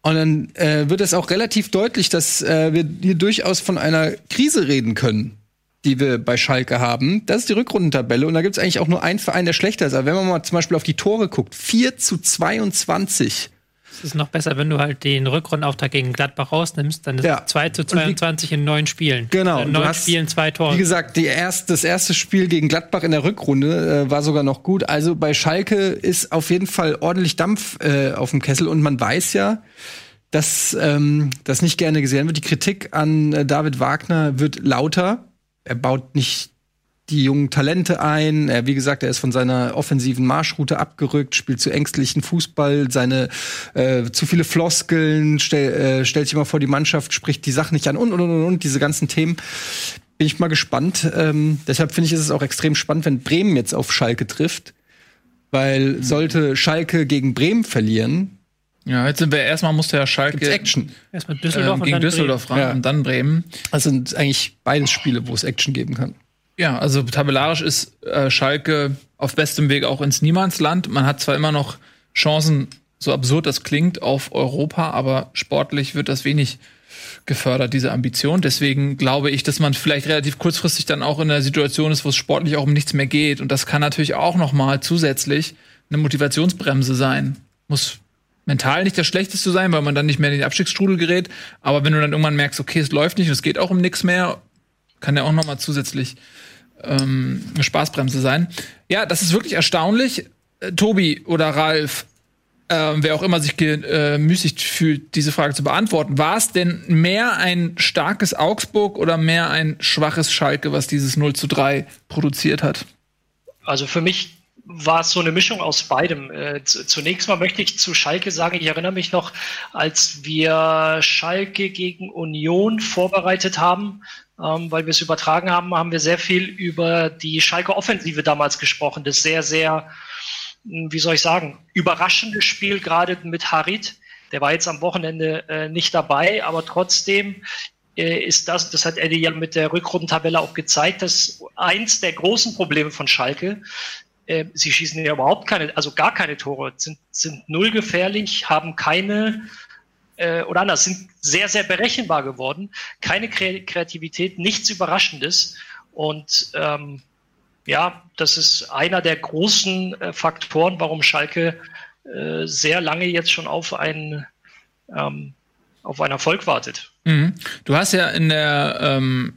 Und dann äh, wird es auch relativ deutlich, dass äh, wir hier durchaus von einer Krise reden können, die wir bei Schalke haben. Das ist die Rückrundentabelle und da gibt es eigentlich auch nur einen Verein, der schlechter ist. Aber wenn man mal zum Beispiel auf die Tore guckt, 4 zu 22. Es ist noch besser, wenn du halt den Rückrundenauftrag gegen Gladbach rausnimmst, dann ist Ja. es 2 zu 22 in neun Spielen. Genau, In du neun hast- Spielen zwei Tore. Wie gesagt, die erst, das erste Spiel gegen Gladbach in der Rückrunde äh, war sogar noch gut. Also bei Schalke ist auf jeden Fall ordentlich Dampf äh, auf dem Kessel und man weiß ja, dass ähm, das nicht gerne gesehen wird. Die Kritik an äh, David Wagner wird lauter. Er baut nicht die jungen Talente ein. Er, wie gesagt, er ist von seiner offensiven Marschroute abgerückt, spielt zu ängstlichen Fußball, seine äh, zu viele Floskeln, stell, äh, stellt sich immer vor die Mannschaft, spricht die Sachen nicht an und und und und diese ganzen Themen. Bin ich mal gespannt. Ähm, deshalb finde ich, ist es auch extrem spannend, wenn Bremen jetzt auf Schalke trifft. Weil sollte Schalke gegen Bremen verlieren, Ja, jetzt sind wir erstmal musste ja Schalke gibt's Action. Erstmal Düsseldorf ähm, und gegen dann Düsseldorf ran Ja. und dann Bremen. Das sind eigentlich beides Spiele, wo es Action geben kann. Ja, also tabellarisch ist äh, Schalke auf bestem Weg auch ins Niemandsland. Man hat zwar immer noch Chancen, so absurd das klingt, auf Europa, aber sportlich wird das wenig gefördert, diese Ambition. Deswegen glaube ich, dass man vielleicht relativ kurzfristig dann auch in der Situation ist, wo es sportlich auch um nichts mehr geht. Und das kann natürlich auch noch mal zusätzlich eine Motivationsbremse sein. Muss mental nicht das Schlechteste sein, weil man dann nicht mehr in den Abstiegsstrudel gerät. Aber wenn du dann irgendwann merkst, okay, es läuft nicht und es geht auch um nichts mehr, kann ja auch noch mal zusätzlich ähm, eine Spaßbremse sein. Ja, das ist wirklich erstaunlich. Äh, Tobi oder Ralf, äh, wer auch immer sich gemüßigt fühlt, diese Frage zu beantworten, war es denn mehr ein starkes Augsburg oder mehr ein schwaches Schalke, was dieses 0 zu 3 produziert hat? Also für mich war es so eine Mischung aus beidem. Äh, zunächst mal möchte ich zu Schalke sagen, ich erinnere mich noch, als wir Schalke gegen Union vorbereitet haben, ähm, weil wir es übertragen haben, haben wir sehr viel über die Schalke Offensive damals gesprochen. Das sehr, sehr, mh, wie soll ich sagen, überraschende Spiel gerade mit Harit. Der war jetzt am Wochenende äh, nicht dabei, aber trotzdem äh, ist das, das hat Eddie ja mit der Rückrundentabelle auch gezeigt, dass eins der großen Probleme von Schalke, äh, sie schießen ja überhaupt keine, also gar keine Tore, sind, sind null gefährlich, haben keine, äh, oder anders, sind sehr, sehr berechenbar geworden, keine Kre Kreativität, nichts Überraschendes und ähm, ja, das ist einer der großen äh, Faktoren, warum Schalke äh, sehr lange jetzt schon auf einen, ähm, auf einen Erfolg wartet. Mhm. Du hast ja in der ähm,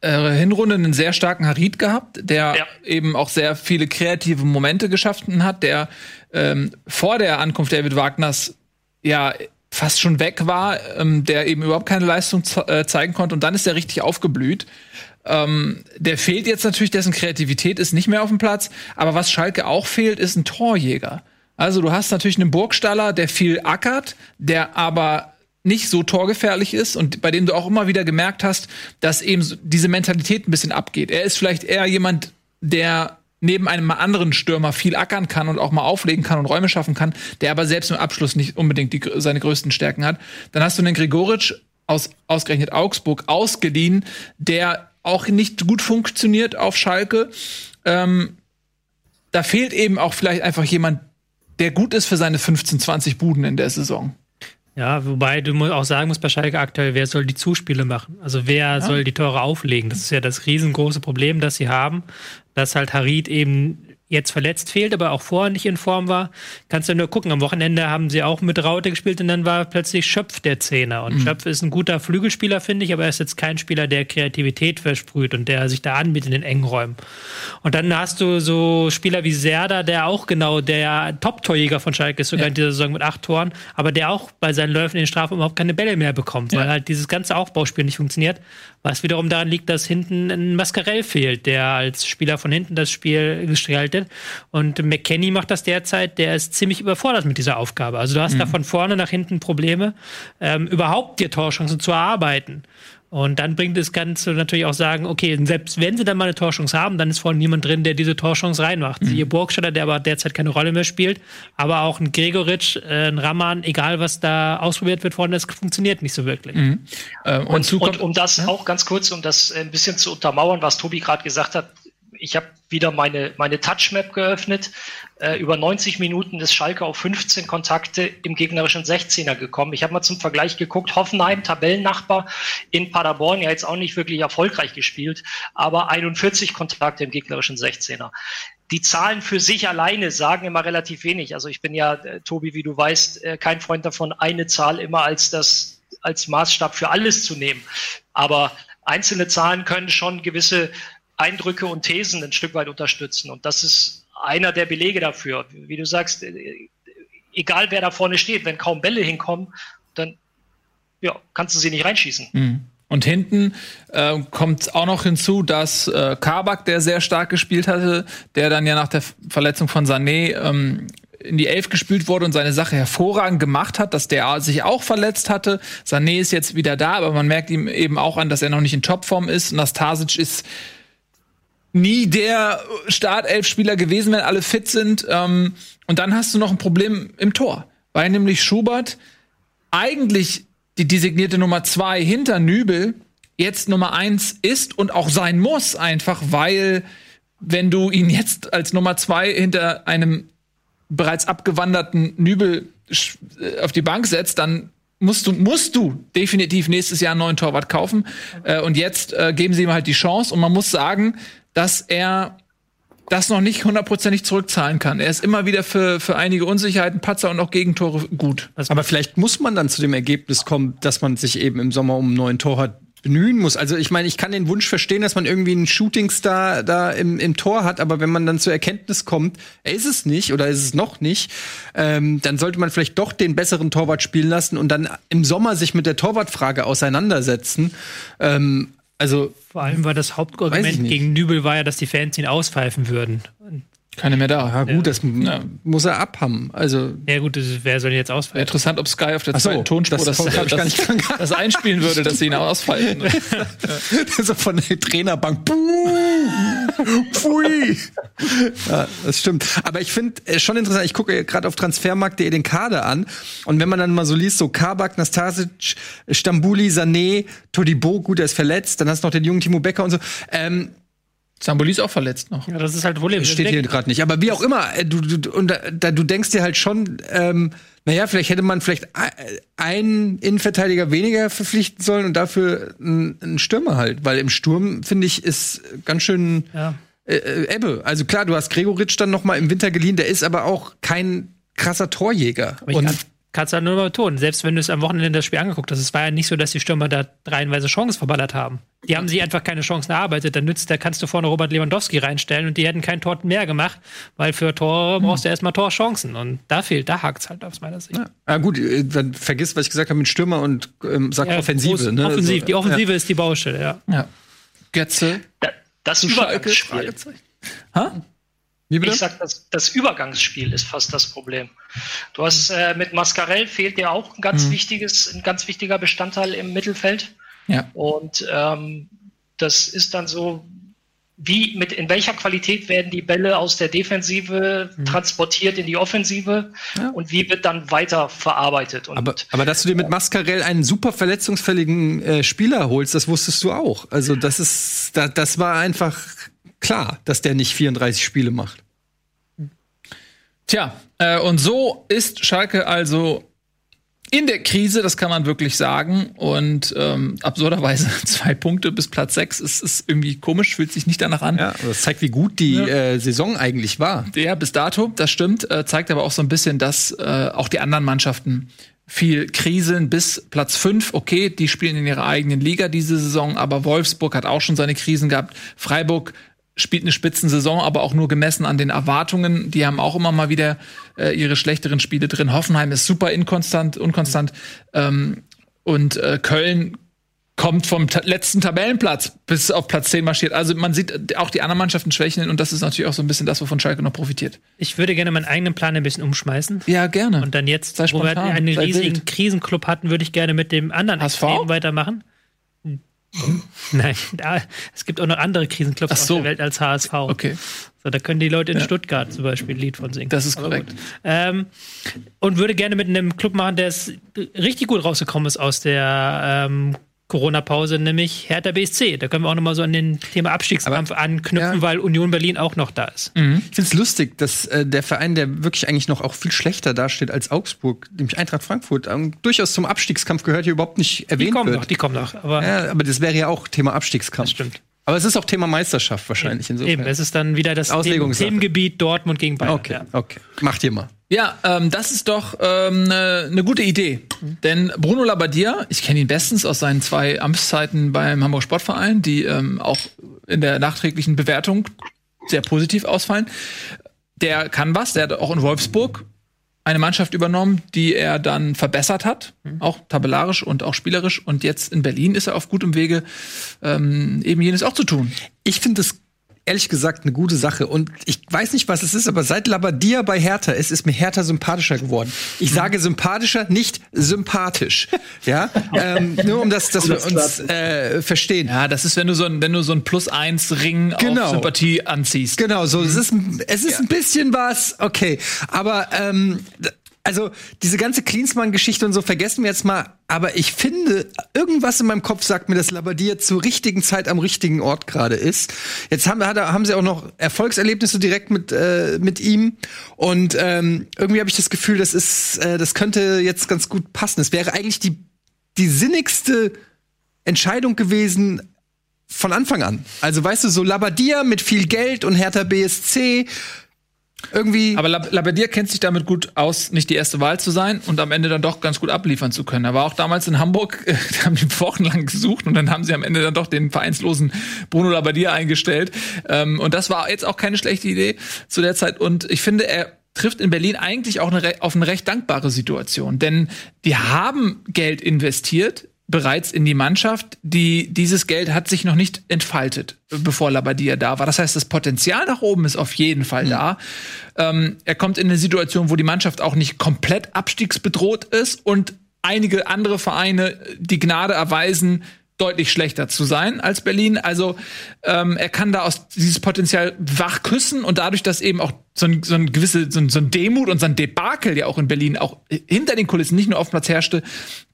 äh, Hinrunde einen sehr starken Harit gehabt, der Ja. eben auch sehr viele kreative Momente geschaffen hat, der ähm, vor der Ankunft David Wagners ja fast schon weg war, ähm, der eben überhaupt keine Leistung ze äh, zeigen konnte und dann ist er richtig aufgeblüht. Ähm, der fehlt jetzt natürlich, dessen Kreativität ist nicht mehr auf dem Platz, aber was Schalke auch fehlt, ist ein Torjäger. Also du hast natürlich einen Burgstaller, der viel ackert, der aber nicht so torgefährlich ist und bei dem du auch immer wieder gemerkt hast, dass eben diese Mentalität ein bisschen abgeht. Er ist vielleicht eher jemand, der neben einem anderen Stürmer viel ackern kann und auch mal auflegen kann und Räume schaffen kann, der aber selbst im Abschluss nicht unbedingt die, seine größten Stärken hat. Dann hast du einen Gregoritsch aus ausgerechnet Augsburg ausgeliehen, der auch nicht gut funktioniert auf Schalke. Ähm, da fehlt eben auch vielleicht einfach jemand, der gut ist für seine 15, 20 Buden in der Saison. Ja, wobei du auch sagen musst bei Schalke aktuell, wer soll die Zuspiele machen? Also wer soll die Tore auflegen? Das ist ja das riesengroße Problem, das sie haben, dass halt Harid eben jetzt verletzt fehlt, aber auch vorher nicht in Form war. Kannst du nur gucken, am Wochenende haben sie auch mit Raute gespielt und dann war plötzlich Schöpf der Zehner. Und Schöpf ist ein guter Flügelspieler, finde ich, aber er ist jetzt kein Spieler, der Kreativität versprüht und der sich da anbietet in den engen Räumen. Und dann hast du so Spieler wie Serda, der auch genau der Top-Torjäger von Schalke ist, sogar ja. in dieser Saison mit acht Toren, aber der auch bei seinen Läufen in den Strafen überhaupt keine Bälle mehr bekommt, ja. weil halt dieses ganze Aufbauspiel nicht funktioniert. Was wiederum daran liegt, dass hinten ein Mascarell fehlt, der als Spieler von hinten das Spiel gestaltet. Und McKenny macht das derzeit, der ist ziemlich überfordert mit dieser Aufgabe. Also du hast mhm. da von vorne nach hinten Probleme, ähm, überhaupt dir Torchancen zu erarbeiten. Und dann bringt das Ganze natürlich auch sagen, okay, selbst wenn sie dann mal eine Torchance haben, dann ist vorne niemand drin, der diese Torchance reinmacht. Mhm. Siehe Burgstaller, der aber derzeit keine Rolle mehr spielt, aber auch ein Gregoritsch, äh, ein Raman, egal was da ausprobiert wird vorne, das funktioniert nicht so wirklich. Mhm. Äh, und, und, und, um das ja? auch ganz kurz, um das ein bisschen zu untermauern, was Tobi gerade gesagt hat, ich habe wieder meine, meine Touchmap geöffnet. Äh, über 90 Minuten ist Schalke auf 15 Kontakte im gegnerischen 16er gekommen. Ich habe mal zum Vergleich geguckt, Hoffenheim, Tabellennachbar in Paderborn, ja jetzt auch nicht wirklich erfolgreich gespielt, aber 41 Kontakte im gegnerischen 16er. Die Zahlen für sich alleine sagen immer relativ wenig. Also ich bin ja, äh, Tobi, wie du weißt, äh, kein Freund davon, eine Zahl immer als das als Maßstab für alles zu nehmen. Aber einzelne Zahlen können schon gewisse Eindrücke und Thesen ein Stück weit unterstützen. Und das ist einer der Belege dafür. Wie du sagst, äh, egal wer da vorne steht, wenn kaum Bälle hinkommen, dann ja, kannst du sie nicht reinschießen. Mhm. Und hinten äh, kommt auch noch hinzu, dass äh, Kabak, der sehr stark gespielt hatte, der dann ja nach der Verletzung von Sané ähm, in die Elf gespielt wurde und seine Sache hervorragend gemacht hat, dass der sich auch verletzt hatte. Sané ist jetzt wieder da, aber man merkt ihm eben auch an, dass er noch nicht in Topform ist. Nastasic ist nie der Startelf-Spieler gewesen, wenn alle fit sind. Ähm, und dann hast du noch ein Problem im Tor, weil nämlich Schubert eigentlich die designierte Nummer zwei hinter Nübel jetzt Nummer eins ist und auch sein muss, einfach weil wenn du ihn jetzt als Nummer zwei hinter einem bereits abgewanderten Nübel äh, auf die Bank setzt, dann musst du, musst du definitiv nächstes Jahr einen neuen Torwart kaufen. Äh, und jetzt äh, geben sie ihm halt die Chance. Und man muss sagen, dass er das noch nicht hundertprozentig zurückzahlen kann. Er ist immer wieder für, für einige Unsicherheiten, Patzer und auch Gegentore gut. Also Aber vielleicht muss man dann zu dem Ergebnis kommen, dass man sich eben im Sommer um einen neuen Torwart bemühen muss. Also ich meine, ich kann den Wunsch verstehen, dass man irgendwie einen Shootingstar da im, im Tor hat, aber wenn man dann zur Erkenntnis kommt, er ist es nicht oder ist es noch nicht, ähm, dann sollte man vielleicht doch den besseren Torwart spielen lassen und dann im Sommer sich mit der Torwartfrage auseinandersetzen. Ähm, also vor allem war das Hauptargument gegen Nübel war ja, dass die Fans ihn auspfeifen würden. Keine mehr da. Ja, gut, ja. das ja. muss er abhaben. Also ja gut, das, wer soll jetzt ausfallen? Interessant, ob Sky auf der zweiten so, Tonspur das, das, das, das, das einspielen würde, dass sie ihn ausfallen. so von der Trainerbank. Pfui. ja, das stimmt. Aber ich finde äh, schon interessant. Ich gucke gerade auf Transfermarkt.de den Kader an und wenn man dann mal so liest, so Kabak, Nastasic, Stambuli, Sané, Todibo, gut, er ist verletzt. Dann hast du noch den jungen Timo Becker und so. Ähm, Zamboli ist auch verletzt noch. Ja, das ist halt. Das steht hier gerade nicht. Aber wie auch immer, äh, du, du, und da, du denkst dir halt schon, ähm, naja, vielleicht hätte man vielleicht einen Innenverteidiger weniger verpflichten sollen und dafür einen Stürmer halt. Weil im Sturm, finde ich, ist ganz schön ja. äh, äh Ebbe. Also klar, du hast Gregoritsch dann noch mal im Winter geliehen, der ist aber auch kein krasser Torjäger. Aber und kannst du halt nur mal betonen. Selbst wenn du es am Wochenende das Spiel angeguckt hast, es war ja nicht so, dass die Stürmer da reihenweise Chancen verballert haben. Die haben sich einfach keine Chancen erarbeitet. Dann nützt, da kannst du vorne Robert Lewandowski reinstellen und die hätten kein Tor mehr gemacht, weil für Tore brauchst du erstmal Torchancen. Und da fehlt, da hakt es halt aus meiner Sicht. Ja. Ah, gut, äh, dann vergiss, was ich gesagt habe mit Stürmer und ähm, sag ja, Offensive. Ne? Offensiv, die Offensive ja. ist die Baustelle, ja. ja. Götze. Da, das Übergangsspiel. Ha? Wie bitte? Ich sag, das, das Übergangsspiel ist fast das Problem. Du hast äh, mit Mascarell fehlt dir auch ein ganz mhm. wichtiges, ein ganz wichtiger Bestandteil im Mittelfeld. Ja. Und ähm, das ist dann so, wie mit in welcher Qualität werden die Bälle aus der Defensive mhm. transportiert in die Offensive ja. und wie wird dann weiter verarbeitet? Und, aber, aber dass du dir mit Mascarell einen super verletzungsfälligen äh, Spieler holst, das wusstest du auch. Also das ist, da, das war einfach klar, dass der nicht 34 Spiele macht. Tja, äh, und so ist Schalke also in der Krise, das kann man wirklich sagen. Und ähm, absurderweise zwei Punkte bis Platz sechs ist, ist irgendwie komisch, fühlt sich nicht danach an. Ja, das zeigt, wie gut die ja. äh, Saison eigentlich war. Ja, bis dato, das stimmt. Äh, zeigt aber auch so ein bisschen, dass äh, auch die anderen Mannschaften viel kriseln bis Platz fünf. Okay, die spielen in ihrer eigenen Liga diese Saison, aber Wolfsburg hat auch schon seine Krisen gehabt. Freiburg spielt eine Spitzensaison, aber auch nur gemessen an den Erwartungen. Die haben auch immer mal wieder äh, ihre schlechteren Spiele drin. Hoffenheim ist super inkonstant, unkonstant. Ähm, und äh, Köln kommt vom ta letzten Tabellenplatz bis auf Platz 10 marschiert. Also man sieht auch die anderen Mannschaften schwächeln und das ist natürlich auch so ein bisschen das, wovon Schalke noch profitiert. Ich würde gerne meinen eigenen Plan ein bisschen umschmeißen. Ja, gerne. Und dann jetzt, Sei wo wir spontan, einen sei riesigen. Krisenclub hatten, würde ich gerne mit dem anderen HSV? Weitermachen. Nein, da, es gibt auch noch andere Krisenclubs so. auf der Welt als HSV. Okay, So, da können die Leute in Ja. Stuttgart zum Beispiel ein Lied von singen. das ist korrekt. Ähm, und würde gerne mit einem Club machen, der es richtig gut rausgekommen ist aus der ähm, Corona-Pause, nämlich Hertha BSC. Da können wir auch noch mal so an den Thema Abstiegskampf anknüpfen, ja. weil Union Berlin auch noch da ist. Ich finde es lustig, dass äh, der Verein, der wirklich eigentlich noch auch viel schlechter dasteht als Augsburg, nämlich Eintracht Frankfurt, ähm, durchaus zum Abstiegskampf gehört, hier überhaupt nicht Die erwähnt kommen wird. noch, die kommen noch. Aber ja, aber das wäre ja auch Thema Abstiegskampf. das stimmt. Aber es ist auch Thema Meisterschaft wahrscheinlich insofern. Eben, es ist dann wieder das. Themengebiet Dortmund gegen Bayern. Okay, Ja. okay. Macht ihr mal. Ja, ähm, das ist doch ähm, eine ne gute Idee. Denn Bruno Labbadia, ich kenne ihn bestens aus seinen zwei Amtszeiten beim Hamburg Sportverein, die ähm, auch in der nachträglichen Bewertung sehr positiv ausfallen. Der kann was, der hat auch in Wolfsburg eine Mannschaft übernommen, die er dann verbessert hat, auch tabellarisch und auch spielerisch. Und jetzt in Berlin ist er auf gutem Wege, ähm, eben jenes auch zu tun. Ich finde es ehrlich gesagt eine gute Sache. Und ich weiß nicht, was es ist, aber seit Labadia bei Hertha ist, ist mir Hertha sympathischer geworden. Ich sage sympathischer, nicht sympathisch. Ja, ähm, nur um das, dass wir uns äh, verstehen. Ja, das ist, wenn du so ein, wenn du so ein Plus eins Ring Genau. auf Sympathie anziehst. Genau, so es ist ein- es ist ein bisschen was, okay, aber ähm, also diese ganze Klinsmann-Geschichte und so vergessen wir jetzt mal. Aber ich finde, irgendwas in meinem Kopf sagt mir, dass Labadia zur richtigen Zeit am richtigen Ort gerade ist. Jetzt haben, hat haben sie auch noch Erfolgserlebnisse direkt mit äh, mit ihm und ähm, irgendwie habe ich das Gefühl, das ist, äh, das könnte jetzt ganz gut passen. Es wäre eigentlich die die sinnigste Entscheidung gewesen, von Anfang an. Also weißt du, so Labadia mit viel Geld und Hertha BSC irgendwie. Aber Lab- Labbadia kennt sich damit gut aus, nicht die erste Wahl zu sein und am Ende dann doch ganz gut abliefern zu können. Er war auch damals in Hamburg, äh, haben die wochenlang gesucht und dann haben sie am Ende dann doch den vereinslosen Bruno Labbadia eingestellt. Ähm, und das war jetzt auch keine schlechte Idee zu der Zeit. Und ich finde, er trifft in Berlin eigentlich auch eine, auf eine recht dankbare Situation. Denn die haben Geld investiert bereits in die Mannschaft. Die, dieses Geld hat sich noch nicht entfaltet, bevor Labadia da war. Das heißt, das Potenzial nach oben ist auf jeden Fall da. Ähm, er kommt in eine Situation, wo die Mannschaft auch nicht komplett abstiegsbedroht ist und einige andere Vereine die Gnade erweisen, deutlich schlechter zu sein als Berlin. Also ähm, er kann da aus dieses Potenzial wach küssen und dadurch, dass eben auch so ein, so ein gewisse so ein, so ein Demut und so ein Debakel ja auch in Berlin auch hinter den Kulissen nicht nur Platz herrschte,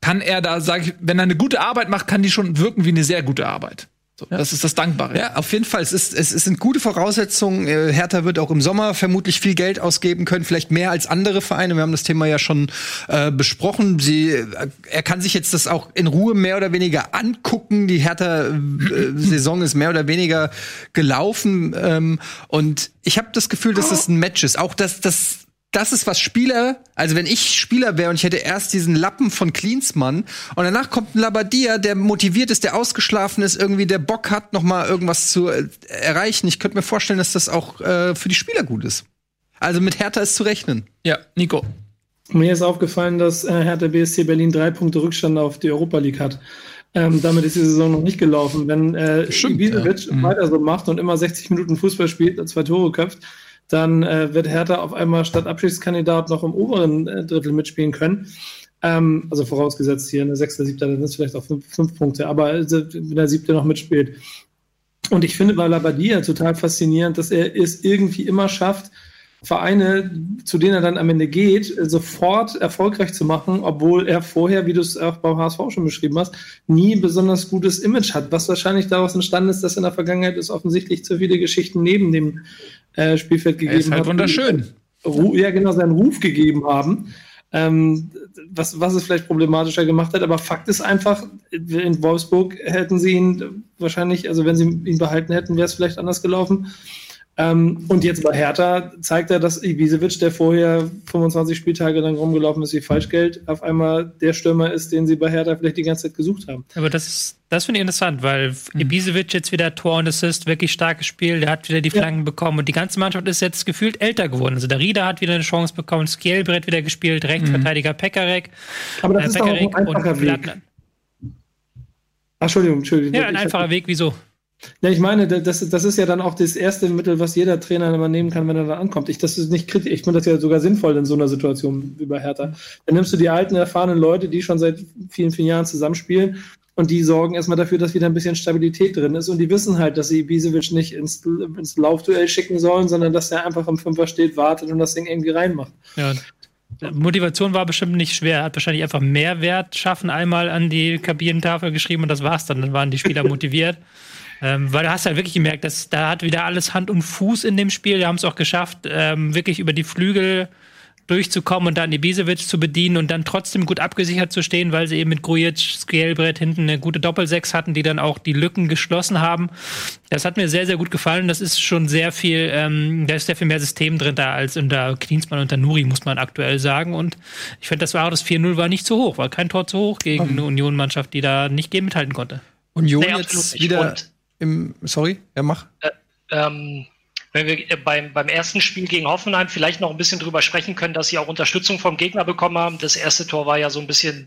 kann er da, sage ich, wenn er eine gute Arbeit macht, kann die schon wirken wie eine sehr gute Arbeit. So, Das ist das Dankbare. Ja, auf jeden Fall. Es, ist, es, es sind gute Voraussetzungen. Äh, Hertha wird auch im Sommer vermutlich viel Geld ausgeben können, vielleicht mehr als andere Vereine. Wir haben das Thema ja schon äh, besprochen. Sie, äh, er kann sich jetzt das auch in Ruhe mehr oder weniger angucken. Die Hertha-Saison ist mehr oder weniger gelaufen. Ähm, und ich habe das Gefühl, dass das ein Match ist. Auch dass das das ist was Spieler, also wenn ich Spieler wäre und ich hätte erst diesen Lappen von Klinsmann und danach kommt ein Labadia, der motiviert ist, der ausgeschlafen ist, irgendwie der Bock hat, noch mal irgendwas zu äh, erreichen. Ich könnte mir vorstellen, dass das auch äh, für die Spieler gut ist. Also mit Hertha ist zu rechnen. Ja, Nico. Mir ist aufgefallen, dass äh, Hertha BSC Berlin drei Punkte Rückstand auf die Europa League hat. Ähm, damit ist die Saison noch nicht gelaufen. Wenn äh, Stimmt, Ibisevic ja. Mhm. weiter so macht und immer 60 Minuten Fußball spielt und zwei Tore köpft, dann äh, wird Hertha auf einmal statt Abschiedskandidat noch im oberen äh, Drittel mitspielen können. Ähm, also vorausgesetzt hier eine sechste, siebte, dann ist vielleicht auch fünf, Punkte. Aber äh, wenn der siebte noch mitspielt. Und ich finde bei Labadia total faszinierend, dass er es irgendwie immer schafft, Vereine, zu denen er dann am Ende geht, sofort erfolgreich zu machen, obwohl er vorher, wie du es auch beim HSV schon beschrieben hast, nie besonders gutes Image hat. Was wahrscheinlich daraus entstanden ist, dass in der Vergangenheit es offensichtlich zu viele Geschichten neben dem äh, Spielfeld gegeben Er ist halt hat. wunderschön. Ru ja, genau, seinen Ruf gegeben haben. Ähm, was, was es vielleicht problematischer gemacht hat, aber Fakt ist einfach, in Wolfsburg hätten sie ihn wahrscheinlich, also wenn sie ihn behalten hätten, wäre es vielleicht anders gelaufen. Ähm, und jetzt bei Hertha zeigt er, dass Ibisevic, der vorher 25 Spieltage lang rumgelaufen ist wie Falschgeld, auf einmal der Stürmer ist, den sie bei Hertha vielleicht die ganze Zeit gesucht haben. Aber das ist, das finde ich interessant, weil mhm. Ibisevic jetzt wieder Tor und Assist, wirklich stark gespielt, der hat wieder die Flanken ja. bekommen und die ganze Mannschaft ist jetzt gefühlt älter geworden. Also der Rieder hat wieder eine Chance bekommen, Skjelbrett wieder gespielt, Rechtsverteidiger mhm. Pekarek. Aber das äh, ist auch ein einfacher Weg. Ach, Entschuldigung, Entschuldigung. Ja, ein einfacher Weg, wieso? Ja, ich meine, das, das ist ja dann auch das erste Mittel, was jeder Trainer immer nehmen kann, wenn er da ankommt. Ich, das ist nicht kritisch. Ich finde das ja sogar sinnvoll in so einer Situation wie bei Hertha. Dann nimmst du die alten, erfahrenen Leute, die schon seit vielen, vielen Jahren zusammenspielen und die sorgen erstmal dafür, dass wieder ein bisschen Stabilität drin ist und die wissen halt, dass sie Ibisevic nicht ins, ins Laufduell schicken sollen, sondern dass er einfach im Fünfer steht, wartet und das Ding irgendwie reinmacht. Ja. Motivation war bestimmt nicht schwer. Er hat wahrscheinlich einfach Mehrwert schaffen einmal an die Kabinentafel geschrieben und das war's dann. Dann waren die Spieler motiviert. Ähm, weil du hast halt wirklich gemerkt, dass da hat wieder alles Hand und Fuß in dem Spiel. Die haben es auch geschafft, ähm, wirklich über die Flügel durchzukommen und dann Ibisevic zu bedienen und dann trotzdem gut abgesichert zu stehen, weil sie eben mit Grujic, Skelbrett hinten eine gute Doppelsechs hatten, die dann auch die Lücken geschlossen haben. Das hat mir sehr, sehr gut gefallen. Das ist schon sehr viel, ähm, da ist sehr viel mehr System drin da als unter Klinsmann und der Nuri, muss man aktuell sagen. Und ich finde, das war auch das 4-0 war nicht zu hoch, war kein Tor zu hoch gegen eine Union-Mannschaft, die da nicht mithalten konnte. Union nee, jetzt wieder. Und im, sorry, er macht. Äh, ähm, wenn wir äh, beim, beim ersten Spiel gegen Hoffenheim vielleicht noch ein bisschen drüber sprechen können, dass sie auch Unterstützung vom Gegner bekommen haben. Das erste Tor war ja so ein bisschen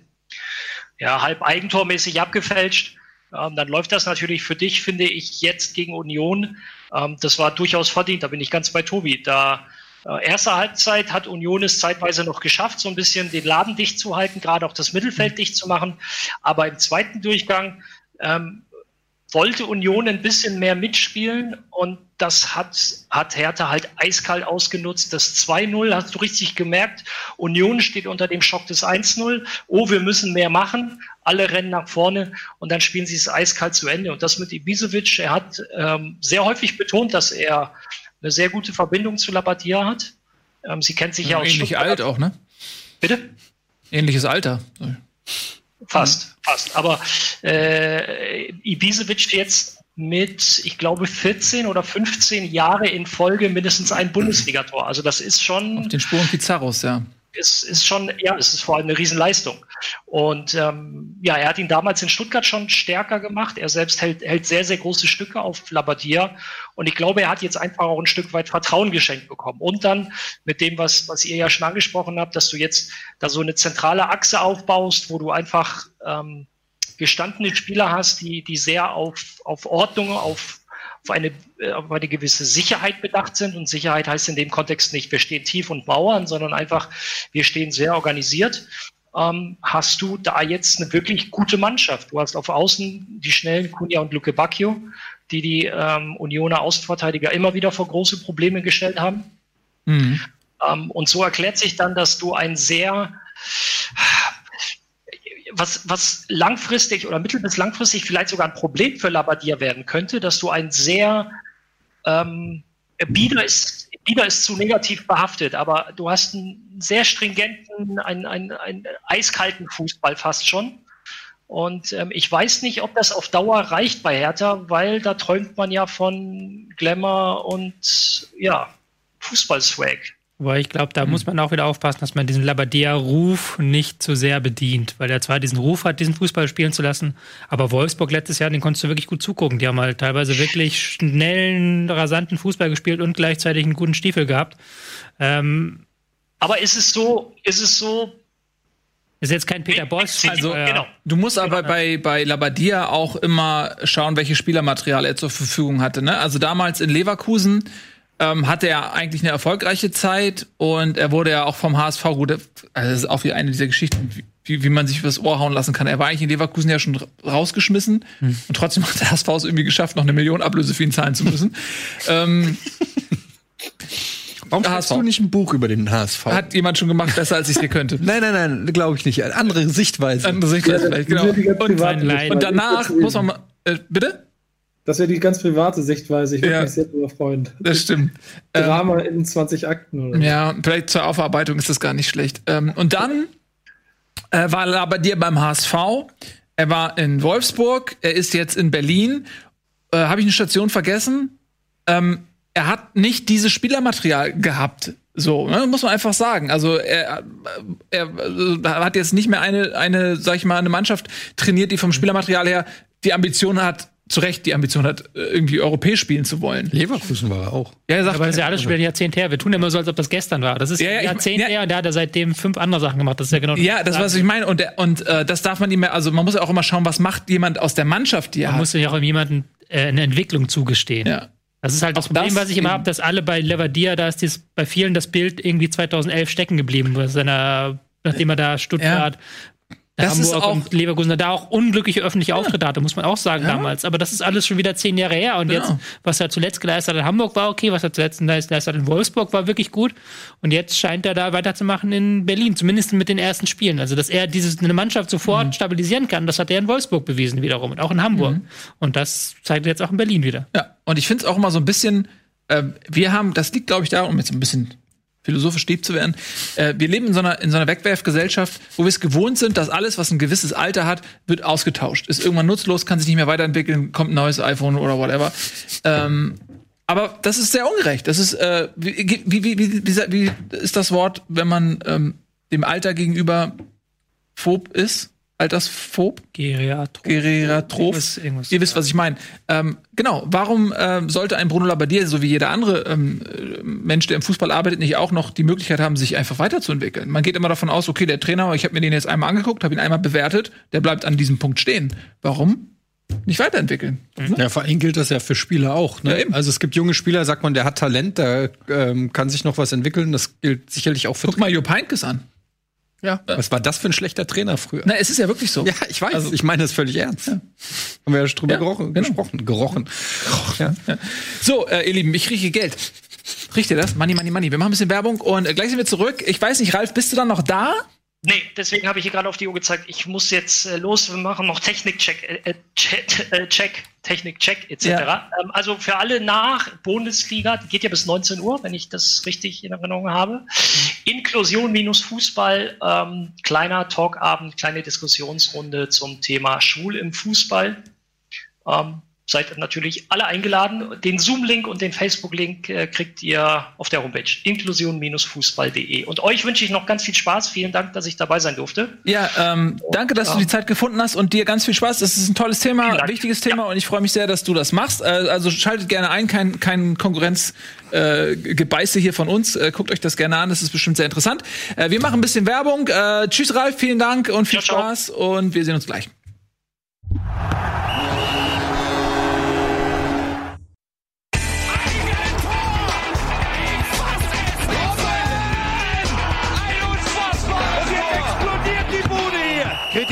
ja, halb eigentormäßig abgefälscht. Ähm, dann läuft das natürlich für dich, finde ich, jetzt gegen Union. Ähm, das war durchaus verdient, da bin ich ganz bei Tobi. Da äh, erste Halbzeit hat Union es zeitweise noch geschafft, so ein bisschen den Laden dicht zu halten, gerade auch das Mittelfeld dicht zu machen. Aber im zweiten Durchgang ähm, wollte Union ein bisschen mehr mitspielen und das hat, hat Hertha halt eiskalt ausgenutzt. Das 2-0 hast du richtig gemerkt. Union steht unter dem Schock des 1-0. Oh, wir müssen mehr machen. Alle rennen nach vorne und dann spielen sie es eiskalt zu Ende. Und das mit Ibisevic, er hat ähm, sehr häufig betont, dass er eine sehr gute Verbindung zu Labadia hat. Ähm, sie kennt sich ja, ja auch Ähnlich alt auch, ne? Bitte? Ähnliches Alter. Fast, fast. Aber äh, Ibisevic jetzt mit, ich glaube, 14 oder 15 Jahre in Folge mindestens ein Bundesligator. Also das ist schon. Auf den Spuren Pizarros, ja ist, ist schon, ja, es ist vor allem eine Riesenleistung. Und ähm, ja, er hat ihn damals in Stuttgart schon stärker gemacht. Er selbst hält, hält sehr, sehr große Stücke auf Labadia. Und ich glaube, er hat jetzt einfach auch ein Stück weit Vertrauen geschenkt bekommen. Und dann mit dem, was, was ihr ja schon angesprochen habt, dass du jetzt da so eine zentrale Achse aufbaust, wo du einfach ähm, gestandene Spieler hast, die, die sehr auf, auf Ordnung, auf auf eine, äh, auf eine gewisse Sicherheit bedacht sind. Und Sicherheit heißt in dem Kontext nicht, wir stehen tief und mauern, sondern einfach, wir stehen sehr organisiert. Ähm, hast du da jetzt eine wirklich gute Mannschaft. Du hast auf Außen die schnellen Kunja und Luke Bacchio, die die ähm, Unioner Außenverteidiger immer wieder vor große Probleme gestellt haben. Mhm. Ähm, und so erklärt sich dann, dass du ein sehr was, was langfristig oder mittel- bis langfristig vielleicht sogar ein Problem für Labadia werden könnte, dass du ein sehr ähm, Bieder ist, Bieder ist zu negativ behaftet, aber du hast einen sehr stringenten, einen, einen, einen eiskalten Fußball fast schon. Und ähm, ich weiß nicht, ob das auf Dauer reicht bei Hertha, weil da träumt man ja von Glamour und ja, Fußballswag. Weil ich glaube, da mhm. muss man auch wieder aufpassen, dass man diesen Labadia-Ruf nicht zu sehr bedient, weil er zwar diesen Ruf hat, diesen Fußball spielen zu lassen, aber Wolfsburg letztes Jahr, den konntest du wirklich gut zugucken. Die haben halt teilweise wirklich schnellen, rasanten Fußball gespielt und gleichzeitig einen guten Stiefel gehabt. Ähm, aber ist es so, ist es so, ist jetzt kein Peter Bosch. Also, äh, genau. du musst aber genau. bei, bei Labadia auch immer schauen, welches Spielermaterial er zur Verfügung hatte. Ne? Also damals in Leverkusen ähm, hatte er eigentlich eine erfolgreiche Zeit und er wurde ja auch vom HSV gut. Also das ist auch wie eine dieser Geschichten, wie, wie man sich übers Ohr hauen lassen kann. Er war eigentlich in Leverkusen ja schon rausgeschmissen hm. und trotzdem hat der HSV es irgendwie geschafft, noch eine Million Ablöse für ihn zahlen zu müssen. ähm, Warum hast du nicht ein Buch über den HSV? Hat jemand schon gemacht, besser als ich dir könnte. nein, nein, nein, glaube ich nicht. Andere Sichtweise. Andere Sichtweise, vielleicht, genau. Und, und danach muss man mal, äh, bitte? Das wäre die ganz private Sichtweise. Ich würde ja, mich sehr darüber freuen. Das stimmt. Drama ähm, in 20 Akten. Oder? Ja, vielleicht zur Aufarbeitung ist das gar nicht schlecht. Ähm, und dann äh, war er bei dir beim HSV. Er war in Wolfsburg. Er ist jetzt in Berlin. Äh, Habe ich eine Station vergessen? Ähm, er hat nicht dieses Spielermaterial gehabt. So, ne, muss man einfach sagen. Also er, er, er hat jetzt nicht mehr eine, eine, sag ich mal, eine Mannschaft trainiert, die vom Spielermaterial her die Ambition hat, zu Recht die Ambition hat, irgendwie europäisch spielen zu wollen. Leverkusen war er auch. Ja, er sagt, Aber das ist ja alles schon wieder ein Jahrzehnt her. Wir tun ja immer so, als ob das gestern war. Das ist Ja, ja, ein ich- Jahrzehnt ja. her und der hat ja seitdem fünf andere Sachen gemacht. Das ist ja genau ja, das was ich meine und der, und äh, das darf man nicht mehr. Also man muss ja auch immer schauen, was macht jemand aus der Mannschaft, die er Man hat. muss ja auch jemandem äh, eine Entwicklung zugestehen. ja. Das ist halt das Auch Problem, das was ich immer habe, dass alle bei Levadia, da ist dies, bei vielen das Bild irgendwie 2011 stecken geblieben, seiner, nachdem er da Stuttgart, Das ist Hamburg auch- und Leverkusen da auch unglückliche öffentliche Auftritte hatte, muss man auch sagen Ja. damals. Aber das ist alles schon wieder zehn Jahre her. Und Genau. jetzt, was er zuletzt geleistet hat in Hamburg war okay, was er zuletzt geleistet hat in Wolfsburg war wirklich gut. Und jetzt scheint er da weiterzumachen in Berlin, zumindest mit den ersten Spielen. Also, dass er dieses, eine Mannschaft sofort Mhm. stabilisieren kann, das hat er in Wolfsburg bewiesen wiederum und auch in Hamburg. Und das zeigt er jetzt auch in Berlin wieder. Ja, und ich finde es auch immer so ein bisschen, äh, wir haben, das liegt, glaube ich, darum, um jetzt ein bisschen philosophisch deep zu werden, äh, wir leben in so einer, in so einer Wegwerfgesellschaft, wo wir es gewohnt sind, dass alles, was ein gewisses Alter hat, wird ausgetauscht. Ist irgendwann nutzlos, kann sich nicht mehr weiterentwickeln, kommt ein neues iPhone oder whatever. Ähm, aber das ist sehr ungerecht. Das ist, äh, wie, wie, wie, wie, wie, ist das Wort, wenn man ähm, dem Alter gegenüber phob ist? Altersphob? Geriatro. Geratroph. Irgendwas- irgendwas, Ihr wisst, was ich meine. Ähm, genau, warum ähm, sollte ein Bruno Labbadia, so wie jeder andere ähm, äh, Mensch, der im Fußball arbeitet, nicht auch noch die Möglichkeit haben, sich einfach weiterzuentwickeln? Man geht immer davon aus, okay, der Trainer, ich habe mir den jetzt einmal angeguckt, habe ihn einmal bewertet, der bleibt an diesem Punkt stehen. Warum? Nicht weiterentwickeln. Ja, vor allem gilt das ja für Spieler auch. Ne? Ja, eben. Also es gibt junge Spieler, sagt man, der hat Talent, der ähm, kann sich noch was entwickeln. Das gilt sicherlich auch für. Guck mal Jupp Heynckes an. Ja. Was war das für ein schlechter Trainer früher? Na, es ist ja wirklich so. Ja, ich weiß. Also- ich meine das völlig ernst. Haben wir ja schon drüber Ja, gerochen, genau. gesprochen. Gerochen. Ja. So, äh, ihr Lieben, ich rieche Geld. Riecht ihr das? Money, money, money. Wir machen ein bisschen Werbung und äh, gleich sind wir zurück. Ich weiß nicht, Ralf, bist du dann noch da? Nee, deswegen habe ich hier gerade auf die Uhr gezeigt, ich muss jetzt äh, los, wir machen noch Technikcheck, äh, äh, Check, äh, Check, Technikcheck etc. Ja. Ähm, also für alle nach Bundesliga, die geht ja bis 19 Uhr, wenn ich das richtig in Erinnerung habe. Inklusion minus Fußball, ähm, kleiner Talkabend, kleine Diskussionsrunde zum Thema Schwul im Fußball. Ähm, seid natürlich alle eingeladen. Den Zoom-Link und den Facebook-Link äh, kriegt ihr auf der Homepage inklusion-fußball.de. Und euch wünsche ich noch ganz viel Spaß. Vielen Dank, dass ich dabei sein durfte. Ja, ähm, danke, dass du die Zeit gefunden hast und dir ganz viel Spaß. Das ist ein tolles Thema, wichtiges Thema und ich freue mich sehr, dass du das machst. Äh, also schaltet gerne ein, kein, kein Konkurrenzgebeiße äh, hier von uns. Äh, guckt euch das gerne an, das ist bestimmt sehr interessant. Äh, wir machen ein bisschen Werbung. Tschüss, Ralf, vielen Dank und viel Ciao, ciao. Spaß und wir sehen uns gleich.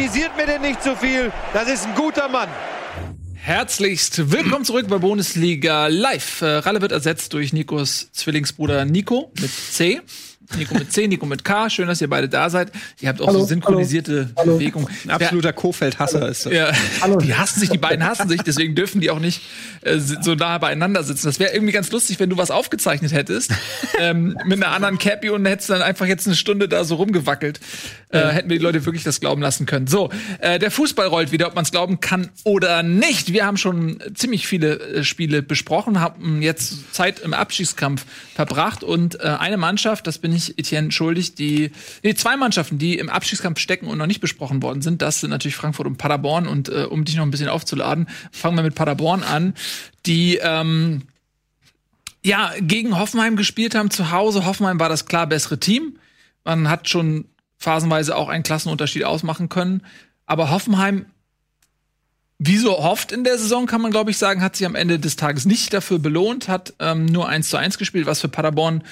Kritisiert mir denn nicht zu viel. Das ist ein guter Mann. Herzlichst willkommen zurück bei Bundesliga Live. Äh, Ralle wird ersetzt durch Nikos Zwillingsbruder Nico mit C. Nico mit C, Nico mit K. Schön, dass ihr beide da seid. Ihr habt auch Hallo, so synchronisierte hallo. Bewegung. Ein absoluter Kofeld-Hasser ist das. Ja, Hallo. die hassen sich, die beiden hassen sich, deswegen dürfen die auch nicht äh, so nah beieinander sitzen. Das wäre irgendwie ganz lustig, wenn du was aufgezeichnet hättest ähm, mit einer anderen Cappy und hättest dann einfach jetzt eine Stunde da so rumgewackelt. Äh, hätten wir die Leute wirklich das glauben lassen können. So, äh, der Fußball rollt wieder, ob man es glauben kann oder nicht. Wir haben schon ziemlich viele äh, Spiele besprochen, haben jetzt Zeit im Abstiegskampf verbracht und äh, eine Mannschaft, das bin ich Etienne schuldig, die nee, zwei Mannschaften, die im Abstiegskampf stecken und noch nicht besprochen worden sind, das sind natürlich Frankfurt und Paderborn und äh, um dich noch ein bisschen aufzuladen, fangen wir mit Paderborn an, die ähm, ja gegen Hoffenheim gespielt haben zu Hause. Hoffenheim war das klar bessere Team. Man hat schon phasenweise auch einen Klassenunterschied ausmachen können, aber Hoffenheim wie so oft in der Saison, kann man glaube ich sagen, hat sich am Ende des Tages nicht dafür belohnt, hat ähm, nur 1 zu 1 gespielt, was für Paderborn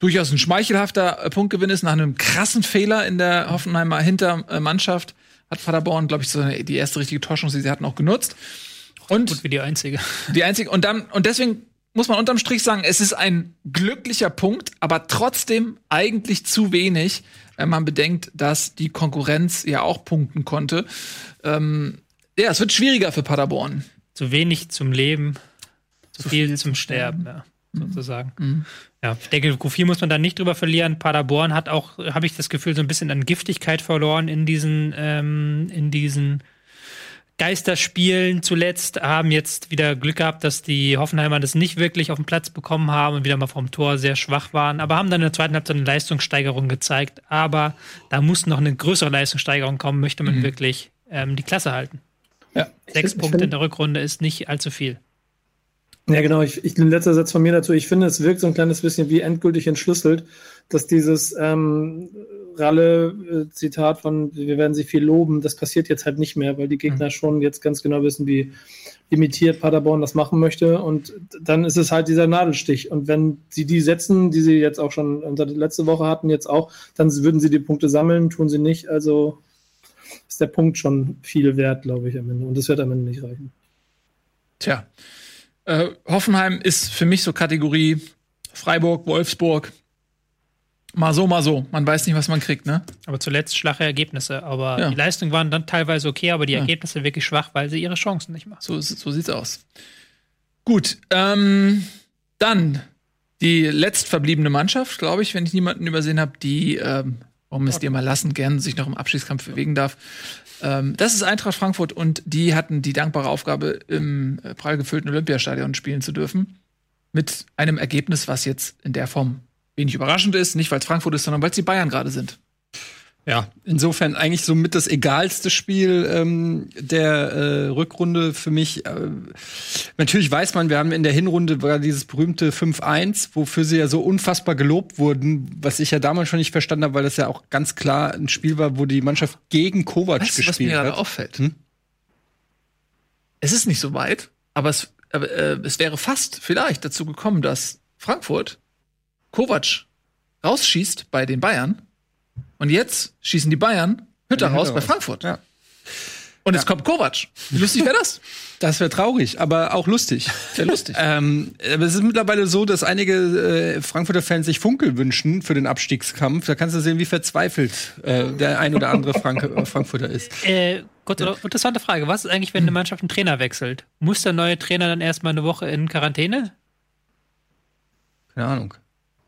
durchaus ein schmeichelhafter äh, Punktgewinn ist. Nach einem krassen Fehler in der Hoffenheimer Hintermannschaft hat Paderborn, glaube ich, so eine, die erste richtige Torschance, die sie hatten, auch genutzt. Und Gut wie die einzige. die einzige, und dann, und deswegen muss man unterm Strich sagen, es ist ein glücklicher Punkt, aber trotzdem eigentlich zu wenig, wenn man bedenkt, dass die Konkurrenz ja auch punkten konnte. Ähm, ja, es wird schwieriger für Paderborn. Zu wenig zum Leben, zu viel, zum Sterben, ja, sozusagen. Ja, ich denke, Q4 muss man da nicht drüber verlieren. Paderborn hat auch, habe ich das Gefühl, so ein bisschen an Giftigkeit verloren in diesen, ähm, in diesen Geister spielen zuletzt, haben jetzt wieder Glück gehabt, dass die Hoffenheimer das nicht wirklich auf den Platz bekommen haben und wieder mal vom Tor sehr schwach waren, aber haben dann in der zweiten Halbzeit eine Leistungssteigerung gezeigt. Aber da muss noch eine größere Leistungssteigerung kommen, möchte man wirklich ähm, die Klasse halten. Ja. Sechs Punkte in der Rückrunde ist nicht allzu viel. Ja, genau. Ich, ich, ein letzter Satz von mir dazu. Ich finde, es wirkt so ein kleines bisschen wie endgültig entschlüsselt, dass dieses ähm, Ralle-Zitat von wir werden sie viel loben, das passiert jetzt halt nicht mehr, weil die Gegner schon jetzt ganz genau wissen, wie imitiert Paderborn das machen möchte. Und dann ist es halt dieser Nadelstich. Und wenn sie die setzen, die sie jetzt auch schon unter letzte Woche hatten, jetzt auch, dann würden sie die Punkte sammeln, tun sie nicht. Also ist der Punkt schon viel wert, glaube ich, am Ende. Und das wird am Ende nicht reichen. Tja. Äh, Hoffenheim ist für mich so Kategorie Freiburg, Wolfsburg. Mal so, mal so. Man weiß nicht, was man kriegt, ne? Aber zuletzt schwache Ergebnisse. Aber Ja. die Leistungen waren dann teilweise okay, aber die Ja. Ergebnisse wirklich schwach, weil sie ihre Chancen nicht machen. So, so sieht's aus. Gut, ähm, dann die letztverbliebene Mannschaft, glaube ich, wenn ich niemanden übersehen habe, die, ähm, warum es dir mal lassen, gern sich noch im Abschießkampf bewegen darf. Ähm, das ist Eintracht Frankfurt und die hatten die dankbare Aufgabe, im äh, prall gefüllten Olympiastadion spielen zu dürfen. Mit einem Ergebnis, was jetzt in der Form wenig überraschend ist, nicht weil es Frankfurt ist, sondern weil es die Bayern gerade sind. Ja, insofern eigentlich so mit das egalste Spiel ähm, der äh, Rückrunde für mich. Äh, natürlich weiß man, wir haben in der Hinrunde war dieses berühmte 5-1, wofür sie ja so unfassbar gelobt wurden, was ich ja damals schon nicht verstanden habe, weil das ja auch ganz klar ein Spiel war, wo die Mannschaft gegen Kovac Weißt du, was mir gespielt gerade hat. auffällt? Hm? Es ist nicht so weit, aber es, aber, äh, es wäre fast vielleicht dazu gekommen, dass Frankfurt Kovac rausschießt bei den Bayern und jetzt schießen die Bayern Hütter Ja, raus bei. Frankfurt. Ja. Und jetzt kommt Kovac. Wie lustig wäre das? Das wäre traurig, aber auch lustig. Sehr lustig. Ähm, aber es ist mittlerweile so, dass einige äh, Frankfurter Fans sich Funkel wünschen für den Abstiegskampf. Da kannst du sehen, wie verzweifelt äh, der ein oder andere Frank äh, Frankfurter ist. Äh, Gott, oder, interessante Frage. Was ist eigentlich, wenn eine Mannschaft einen Trainer wechselt? Muss der neue Trainer dann erstmal eine Woche in Quarantäne? Keine Ahnung.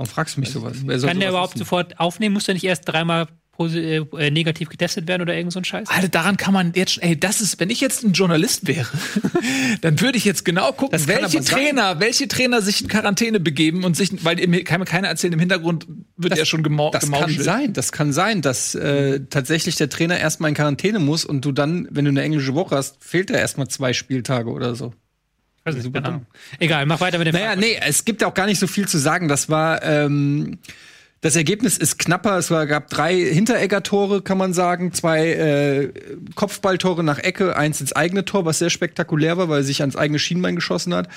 Warum fragst du mich sowas? Wer soll Kann der sowas überhaupt wissen? sofort aufnehmen? Muss der nicht erst dreimal posi- äh, negativ getestet werden oder irgend so ein Scheiß? Alter, daran kann man jetzt, ey, das ist, wenn ich jetzt ein Journalist wäre, dann würde ich jetzt genau gucken, Das kann welche. Trainer, welche Trainer sich in Quarantäne begeben und sich, weil mir kann mir keiner erzählen, im Hintergrund wird ja schon gemau Das kann gemauschelt. sein, das kann sein, dass äh, tatsächlich der Trainer erstmal in Quarantäne muss und du dann, wenn du eine englische Woche hast, fehlt er erstmal zwei Spieltage oder so. Weiß nicht, keine Ahnung. Egal, mach weiter mit dem Naja, nee, es gibt auch gar nicht so viel zu sagen. Das war, ähm, das Ergebnis ist knapper. Es war, gab drei Hinteregger-Tore, kann man sagen. Zwei äh, Kopfballtore nach Ecke, eins ins eigene Tor, was sehr spektakulär war, weil er sich ans eigene Schienbein geschossen hat.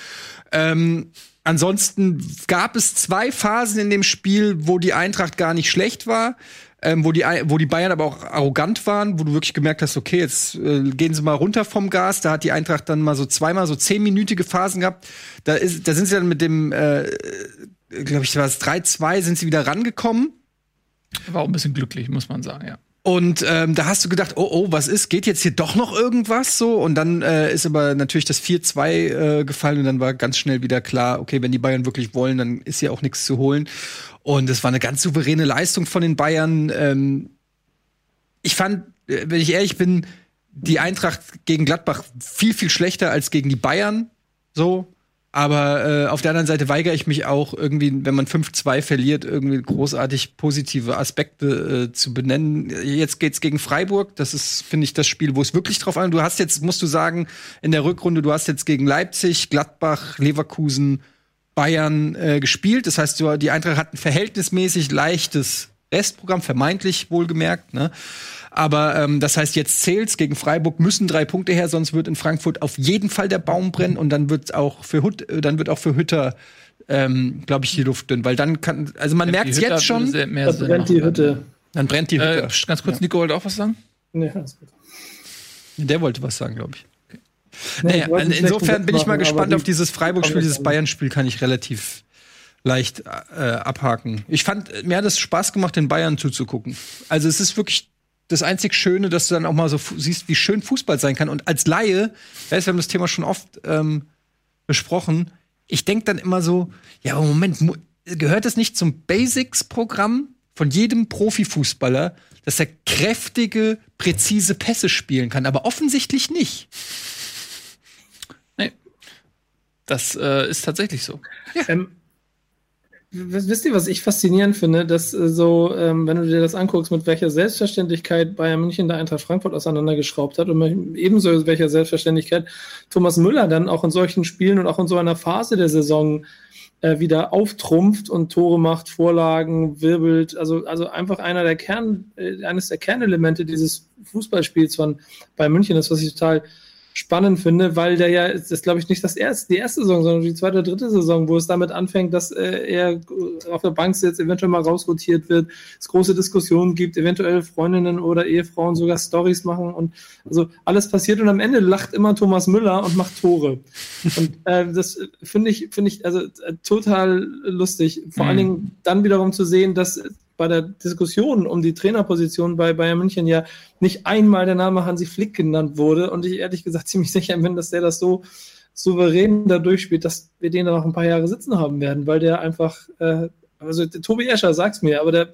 Ähm, ansonsten gab es zwei Phasen in dem Spiel, wo die Eintracht gar nicht schlecht war. Ähm, wo, die, wo die Bayern aber auch arrogant waren, wo du wirklich gemerkt hast, okay, jetzt äh, gehen sie mal runter vom Gas. Da hat die Eintracht dann mal so zweimal so zehnminütige Phasen gehabt. Da, ist, da sind sie dann mit dem, äh, glaube ich, war es 3-2, sind sie wieder rangekommen. War auch ein bisschen glücklich, muss man sagen, ja. Und ähm, da hast du gedacht, oh, oh, was ist? Geht jetzt hier doch noch irgendwas so? Und dann äh, ist aber natürlich das 4-2 äh, gefallen und dann war ganz schnell wieder klar, okay, wenn die Bayern wirklich wollen, dann ist hier auch nichts zu holen. Und es war eine ganz souveräne Leistung von den Bayern. Ähm, ich fand, äh, wenn ich ehrlich bin, die Eintracht gegen Gladbach viel, viel schlechter als gegen die Bayern. So. Aber äh, auf der anderen Seite weigere ich mich auch irgendwie, wenn man 5-2 verliert, irgendwie großartig positive Aspekte äh, zu benennen. Jetzt geht's gegen Freiburg. Das ist, finde ich, das Spiel, wo es wirklich drauf an. Du hast jetzt, musst du sagen, in der Rückrunde, du hast jetzt gegen Leipzig, Gladbach, Leverkusen, Bayern äh, gespielt. Das heißt, die Eintracht hat ein verhältnismäßig leichtes Restprogramm, vermeintlich wohlgemerkt. Ne? Aber ähm, das heißt, jetzt zählt's gegen Freiburg müssen drei Punkte her, sonst wird in Frankfurt auf jeden Fall der Baum brennen und dann wird auch für Hut, äh, dann wird auch für Hütter, ähm, glaube ich, die Luft dünn, weil dann kann, also man merkt Hütte jetzt schon, würde sehr- mehr Da Sinn brennt die. Hütte. dann brennt die Hütte. Äh, ganz kurz, Nico wollte auch was sagen? Nee, alles gut. Der wollte was sagen, glaube ich. Nee, Naja, einen insofern bin ich mal machen, gespannt auf dieses Freiburg-Spiel, die- dieses Bayern-Spiel kann ich relativ leicht äh, abhaken. Ich fand, mir hat es Spaß gemacht, den Bayern zuzugucken. Also es ist wirklich das einzig Schöne, dass du dann auch mal so siehst, wie schön Fußball sein kann. Und als Laie, weißt, wir haben das Thema schon oft ähm, besprochen, ich denk dann immer so, ja, aber Moment, gehört es nicht zum Basics-Programm von jedem Profifußballer, dass er kräftige präzise Pässe spielen kann, aber offensichtlich nicht. Das äh, ist tatsächlich so. Ähm, wisst ihr, was ich faszinierend finde, dass äh, so, ähm, wenn du dir das anguckst, mit welcher Selbstverständlichkeit Bayern München der Eintracht Frankfurt auseinandergeschraubt hat und ebenso mit welcher Selbstverständlichkeit Thomas Müller dann auch in solchen Spielen und auch in so einer Phase der Saison äh, wieder auftrumpft und Tore macht, Vorlagen, wirbelt. Also, also einfach einer der Kern, äh, eines der Kernelemente dieses Fußballspiels von Bayern München ist, was ich total spannend finde, weil der ja, das ist glaube ich nicht das erste, die erste Saison, sondern die zweite oder dritte Saison, wo es damit anfängt, dass äh, er auf der Bank sitzt, eventuell mal rausrotiert wird, es große Diskussionen gibt, eventuell Freundinnen oder Ehefrauen sogar Stories machen und also alles passiert und am Ende lacht immer Thomas Müller und macht Tore. Und äh, das finde ich, finde ich also äh, total lustig. Vor mhm. allen Dingen dann wiederum zu sehen, dass bei der Diskussion um die Trainerposition bei Bayern München ja nicht einmal der Name Hansi Flick genannt wurde und ich ehrlich gesagt ziemlich sicher bin, dass der das so souverän da durchspielt, dass wir den da noch ein paar Jahre sitzen haben werden, weil der einfach, äh, also Tobi Escher sagt's mir, aber der,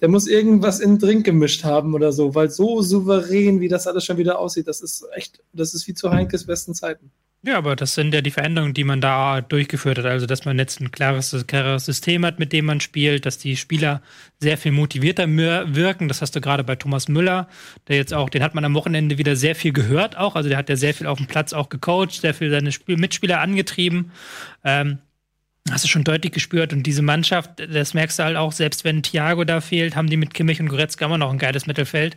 der muss irgendwas in den Drink gemischt haben oder so, weil so souverän, wie das alles schon wieder aussieht, das ist echt, das ist wie zu Heinkes besten Zeiten. Ja, aber das sind ja die Veränderungen, die man da durchgeführt hat. Also, dass man jetzt ein klares, klares System hat, mit dem man spielt, dass die Spieler sehr viel motivierter wirken. Das hast du gerade bei Thomas Müller, der jetzt auch, den hat man am Wochenende wieder sehr viel gehört auch. Also, der hat ja sehr viel auf dem Platz auch gecoacht, sehr viel seine Spiel Mitspieler angetrieben. Ähm, hast du schon deutlich gespürt. Und diese Mannschaft, das merkst du halt auch, selbst wenn Thiago da fehlt, haben die mit Kimmich und Goretzka immer noch ein geiles Mittelfeld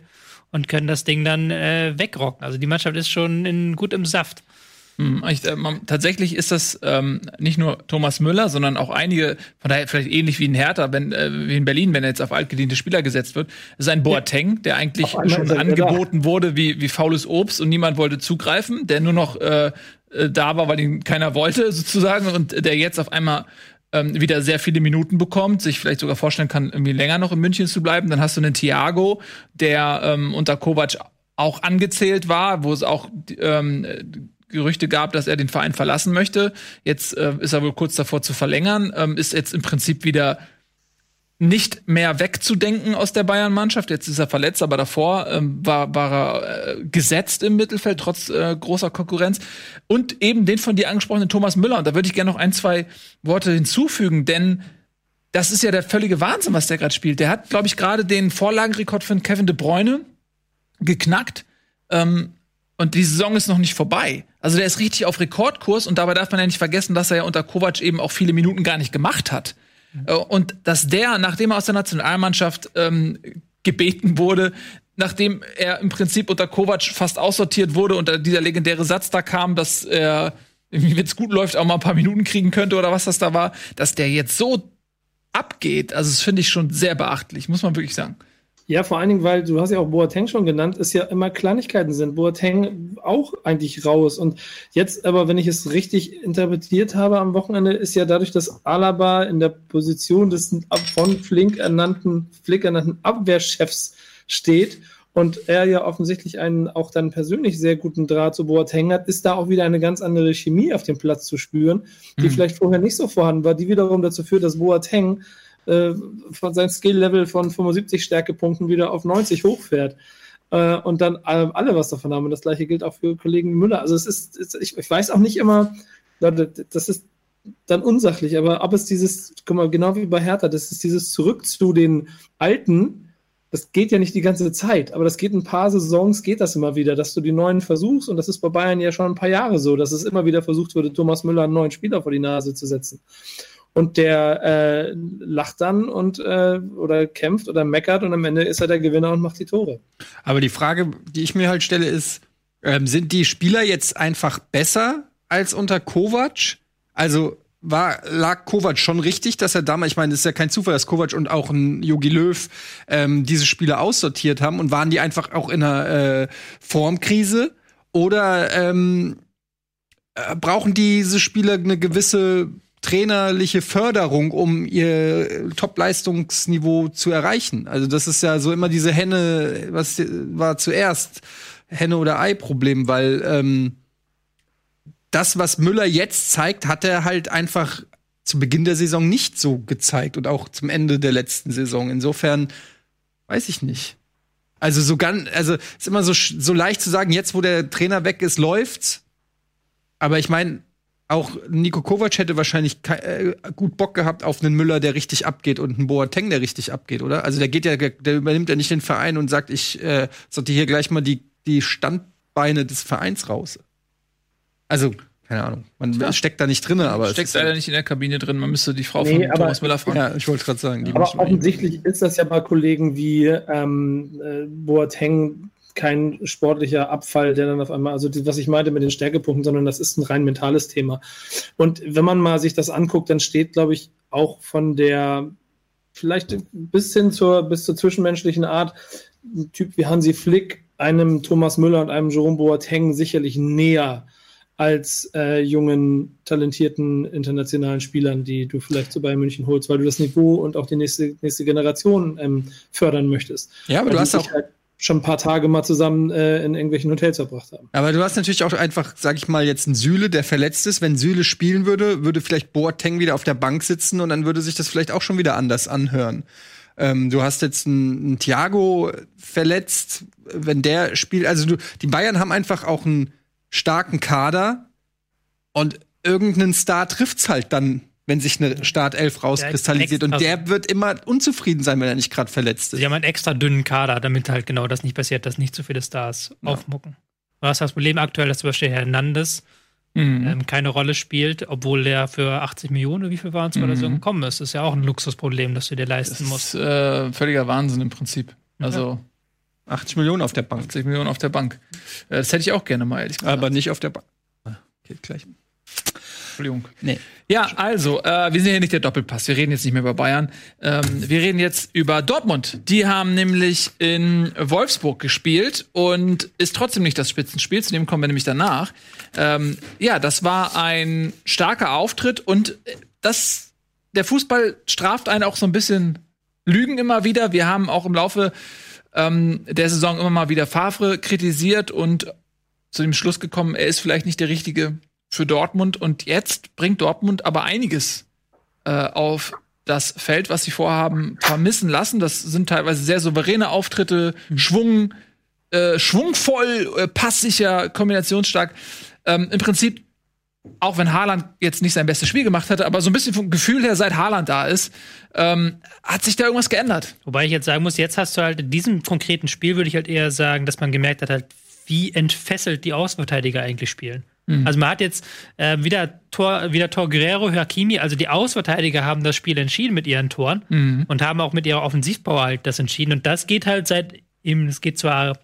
und können das Ding dann äh, wegrocken. Also, die Mannschaft ist schon in, gut im Saft. Hm, ich, äh, tatsächlich ist das ähm, nicht nur Thomas Müller, sondern auch einige, von daher vielleicht ähnlich wie in Hertha, wenn, äh, wie in Berlin, wenn er jetzt auf altgediente Spieler gesetzt wird, ist ein Boateng, der eigentlich schon angeboten wurde wie, wie faules Obst und niemand wollte zugreifen, der nur noch äh, äh, da war, weil ihn keiner wollte, sozusagen, und der jetzt auf einmal ähm, wieder sehr viele Minuten bekommt, sich vielleicht sogar vorstellen kann, irgendwie länger noch in München zu bleiben. Dann hast du einen Thiago, der ähm, unter Kovac auch angezählt war, wo es auch ähm, Gerüchte gab, dass er den Verein verlassen möchte. Jetzt äh, ist er wohl kurz davor zu verlängern, ähm, ist jetzt im Prinzip wieder nicht mehr wegzudenken aus der Bayern-Mannschaft. Jetzt ist er verletzt, aber davor ähm, war, war er äh, gesetzt im Mittelfeld, trotz äh, großer Konkurrenz. Und eben den von dir angesprochenen Thomas Müller. Und da würde ich gerne noch ein, zwei Worte hinzufügen, denn das ist ja der völlige Wahnsinn, was der gerade spielt. Der hat, glaube ich, gerade den Vorlagenrekord von Kevin de Bruyne geknackt. Ähm, und die Saison ist noch nicht vorbei. Also der ist richtig auf Rekordkurs und dabei darf man ja nicht vergessen, dass er ja unter Kovac eben auch viele Minuten gar nicht gemacht hat. Mhm. Und dass der, nachdem er aus der Nationalmannschaft ähm, gebeten wurde, nachdem er im Prinzip unter Kovac fast aussortiert wurde und dieser legendäre Satz da kam, dass er, wenn es gut läuft, auch mal ein paar Minuten kriegen könnte oder was das da war, dass der jetzt so abgeht, also das finde ich schon sehr beachtlich, muss man wirklich sagen. Ja, vor allen Dingen, weil du hast ja auch Boateng schon genannt, es ja immer Kleinigkeiten sind. Boateng auch eigentlich raus. Und jetzt aber, wenn ich es richtig interpretiert habe am Wochenende, ist ja dadurch, dass Alaba in der Position des von Flink ernannten, Flick ernannten Abwehrchefs steht und er ja offensichtlich einen auch dann persönlich sehr guten Draht zu Boateng hat, ist da auch wieder eine ganz andere Chemie auf dem Platz zu spüren, die mhm. vielleicht vorher nicht so vorhanden war, die wiederum dazu führt, dass Boateng äh, von seinem Skill-Level von 75 Stärkepunkten wieder auf 90 hochfährt. Äh, und dann äh, alle was davon haben. Und das gleiche gilt auch für Kollegen Müller. Also es ist, ist ich, ich, weiß auch nicht immer, das ist dann unsachlich, aber ob es dieses, guck mal, genau wie bei Hertha, das ist dieses Zurück zu den Alten, das geht ja nicht die ganze Zeit, aber das geht ein paar Saisons, geht das immer wieder, dass du die neuen versuchst und das ist bei Bayern ja schon ein paar Jahre so, dass es immer wieder versucht wurde, Thomas Müller einen neuen Spieler vor die Nase zu setzen und der äh, lacht dann und äh, oder kämpft oder meckert und am Ende ist er der Gewinner und macht die Tore. Aber die Frage, die ich mir halt stelle, ist, ähm, sind die Spieler jetzt einfach besser als unter Kovac? Also war, lag Kovac schon richtig, dass er damals, ich meine, es ist ja kein Zufall, dass Kovac und auch ein Jogi Löw ähm, diese Spieler aussortiert haben und waren die einfach auch in einer äh, Formkrise? Oder ähm, äh, brauchen diese Spieler eine gewisse trainerliche Förderung, um ihr Top-Leistungsniveau zu erreichen. Also das ist ja so immer diese Henne, was war zuerst Henne oder Ei-Problem, weil ähm, das, was Müller jetzt zeigt, hat er halt einfach zu Beginn der Saison nicht so gezeigt und auch zum Ende der letzten Saison. Insofern weiß ich nicht. Also so ganz, also ist immer so, so leicht zu sagen, jetzt wo der Trainer weg ist, läuft's. Aber ich meine, auch Nico Kovac hätte wahrscheinlich äh, gut Bock gehabt auf einen Müller, der richtig abgeht und einen Boateng, der richtig abgeht, oder? Also der geht ja, der übernimmt ja nicht den Verein und sagt, ich äh, sollte hier gleich mal die, die Standbeine des Vereins raus. Also, keine Ahnung. Man Klar. steckt da nicht drin, aber es Steckt leider nicht in der Kabine drin. Man müsste die Frau Nee, von aber- Thomas Müller fragen. Ja, ich wollte gerade sagen. Die Aber offensichtlich ist das ja bei Kollegen wie ähm, äh, Boateng kein sportlicher Abfall, der dann auf einmal, also was ich meinte mit den Stärkepunkten, sondern das ist ein rein mentales Thema. Und wenn man mal sich das anguckt, dann steht, glaube ich, auch von der, vielleicht bis hin zur, bis zur zwischenmenschlichen Art, ein Typ wie Hansi Flick, einem Thomas Müller und einem Jerome Boateng sicherlich näher als äh, jungen, talentierten internationalen Spielern, die du vielleicht zu Bayern München holst, weil du das Niveau und auch die nächste, nächste Generation ähm, fördern möchtest. Ja, aber Weil du hast auch halt schon ein paar Tage mal zusammen äh, in irgendwelchen Hotels verbracht haben. Aber du hast natürlich auch einfach, sag ich mal, jetzt einen Süle, der verletzt ist. Wenn Süle spielen würde, würde vielleicht Boateng wieder auf der Bank sitzen und dann würde sich das vielleicht auch schon wieder anders anhören. Ähm, du hast jetzt einen, einen Thiago verletzt, wenn der spielt. Also du, die Bayern haben einfach auch einen starken Kader und irgendeinen Star trifft's halt dann, wenn sich eine Startelf rauskristallisiert. Und der wird immer unzufrieden sein, wenn er nicht gerade verletzt ist. Sie haben einen extra dünnen Kader, damit halt genau das nicht passiert, dass nicht zu viele Stars aufmucken. Du hast das Problem aktuell, dass zum Beispiel Hernandez Mhm. ähm, keine Rolle spielt, obwohl der für 80 Millionen, oder wie viel waren es, oder so Mhm. gekommen ist. Das ist ja auch ein Luxusproblem, das du dir Das leisten musst. ist äh, völliger Wahnsinn im Prinzip. Also 80 Millionen auf der Bank. 80 Millionen auf der Bank. Äh, das hätte ich auch gerne mal, ehrlich gesagt. Aber nicht auf der Bank. Ah, Geht gleich. Entschuldigung. Nee. Ja, also, äh, wir sind hier nicht der Doppelpass. Wir reden jetzt nicht mehr über Bayern. Ähm, wir reden jetzt über Dortmund. Die haben nämlich in Wolfsburg gespielt und ist trotzdem nicht das Spitzenspiel. Zu dem kommen wir nämlich danach. Ähm, ja, das war ein starker Auftritt und äh, das, der Fußball straft einen auch so ein bisschen Lügen immer wieder. Wir haben auch im Laufe ähm, der Saison immer mal wieder Favre kritisiert und zu dem Schluss gekommen, er ist vielleicht nicht der richtige für Dortmund. Und jetzt bringt Dortmund aber einiges äh, auf das Feld, was sie vorhaben, vermissen lassen. Das sind teilweise sehr souveräne Auftritte, Schwung, äh, schwungvoll, äh, passsicher, kombinationsstark. Ähm, Im Prinzip, auch wenn Haaland jetzt nicht sein bestes Spiel gemacht hatte, aber so ein bisschen vom Gefühl her, seit Haaland da ist, ähm, hat sich da irgendwas geändert. Wobei ich jetzt sagen muss, jetzt hast du halt in diesem konkreten Spiel, würde ich halt eher sagen, dass man gemerkt hat, halt, wie entfesselt die Außenverteidiger eigentlich spielen. Also man hat jetzt äh, wieder Tor, wieder Tor Guerrero, Hakimi, also die Außenverteidiger haben das Spiel entschieden mit ihren Toren und haben auch mit ihrer Offensivpower halt das entschieden. Und das geht halt seit eben, es geht zwar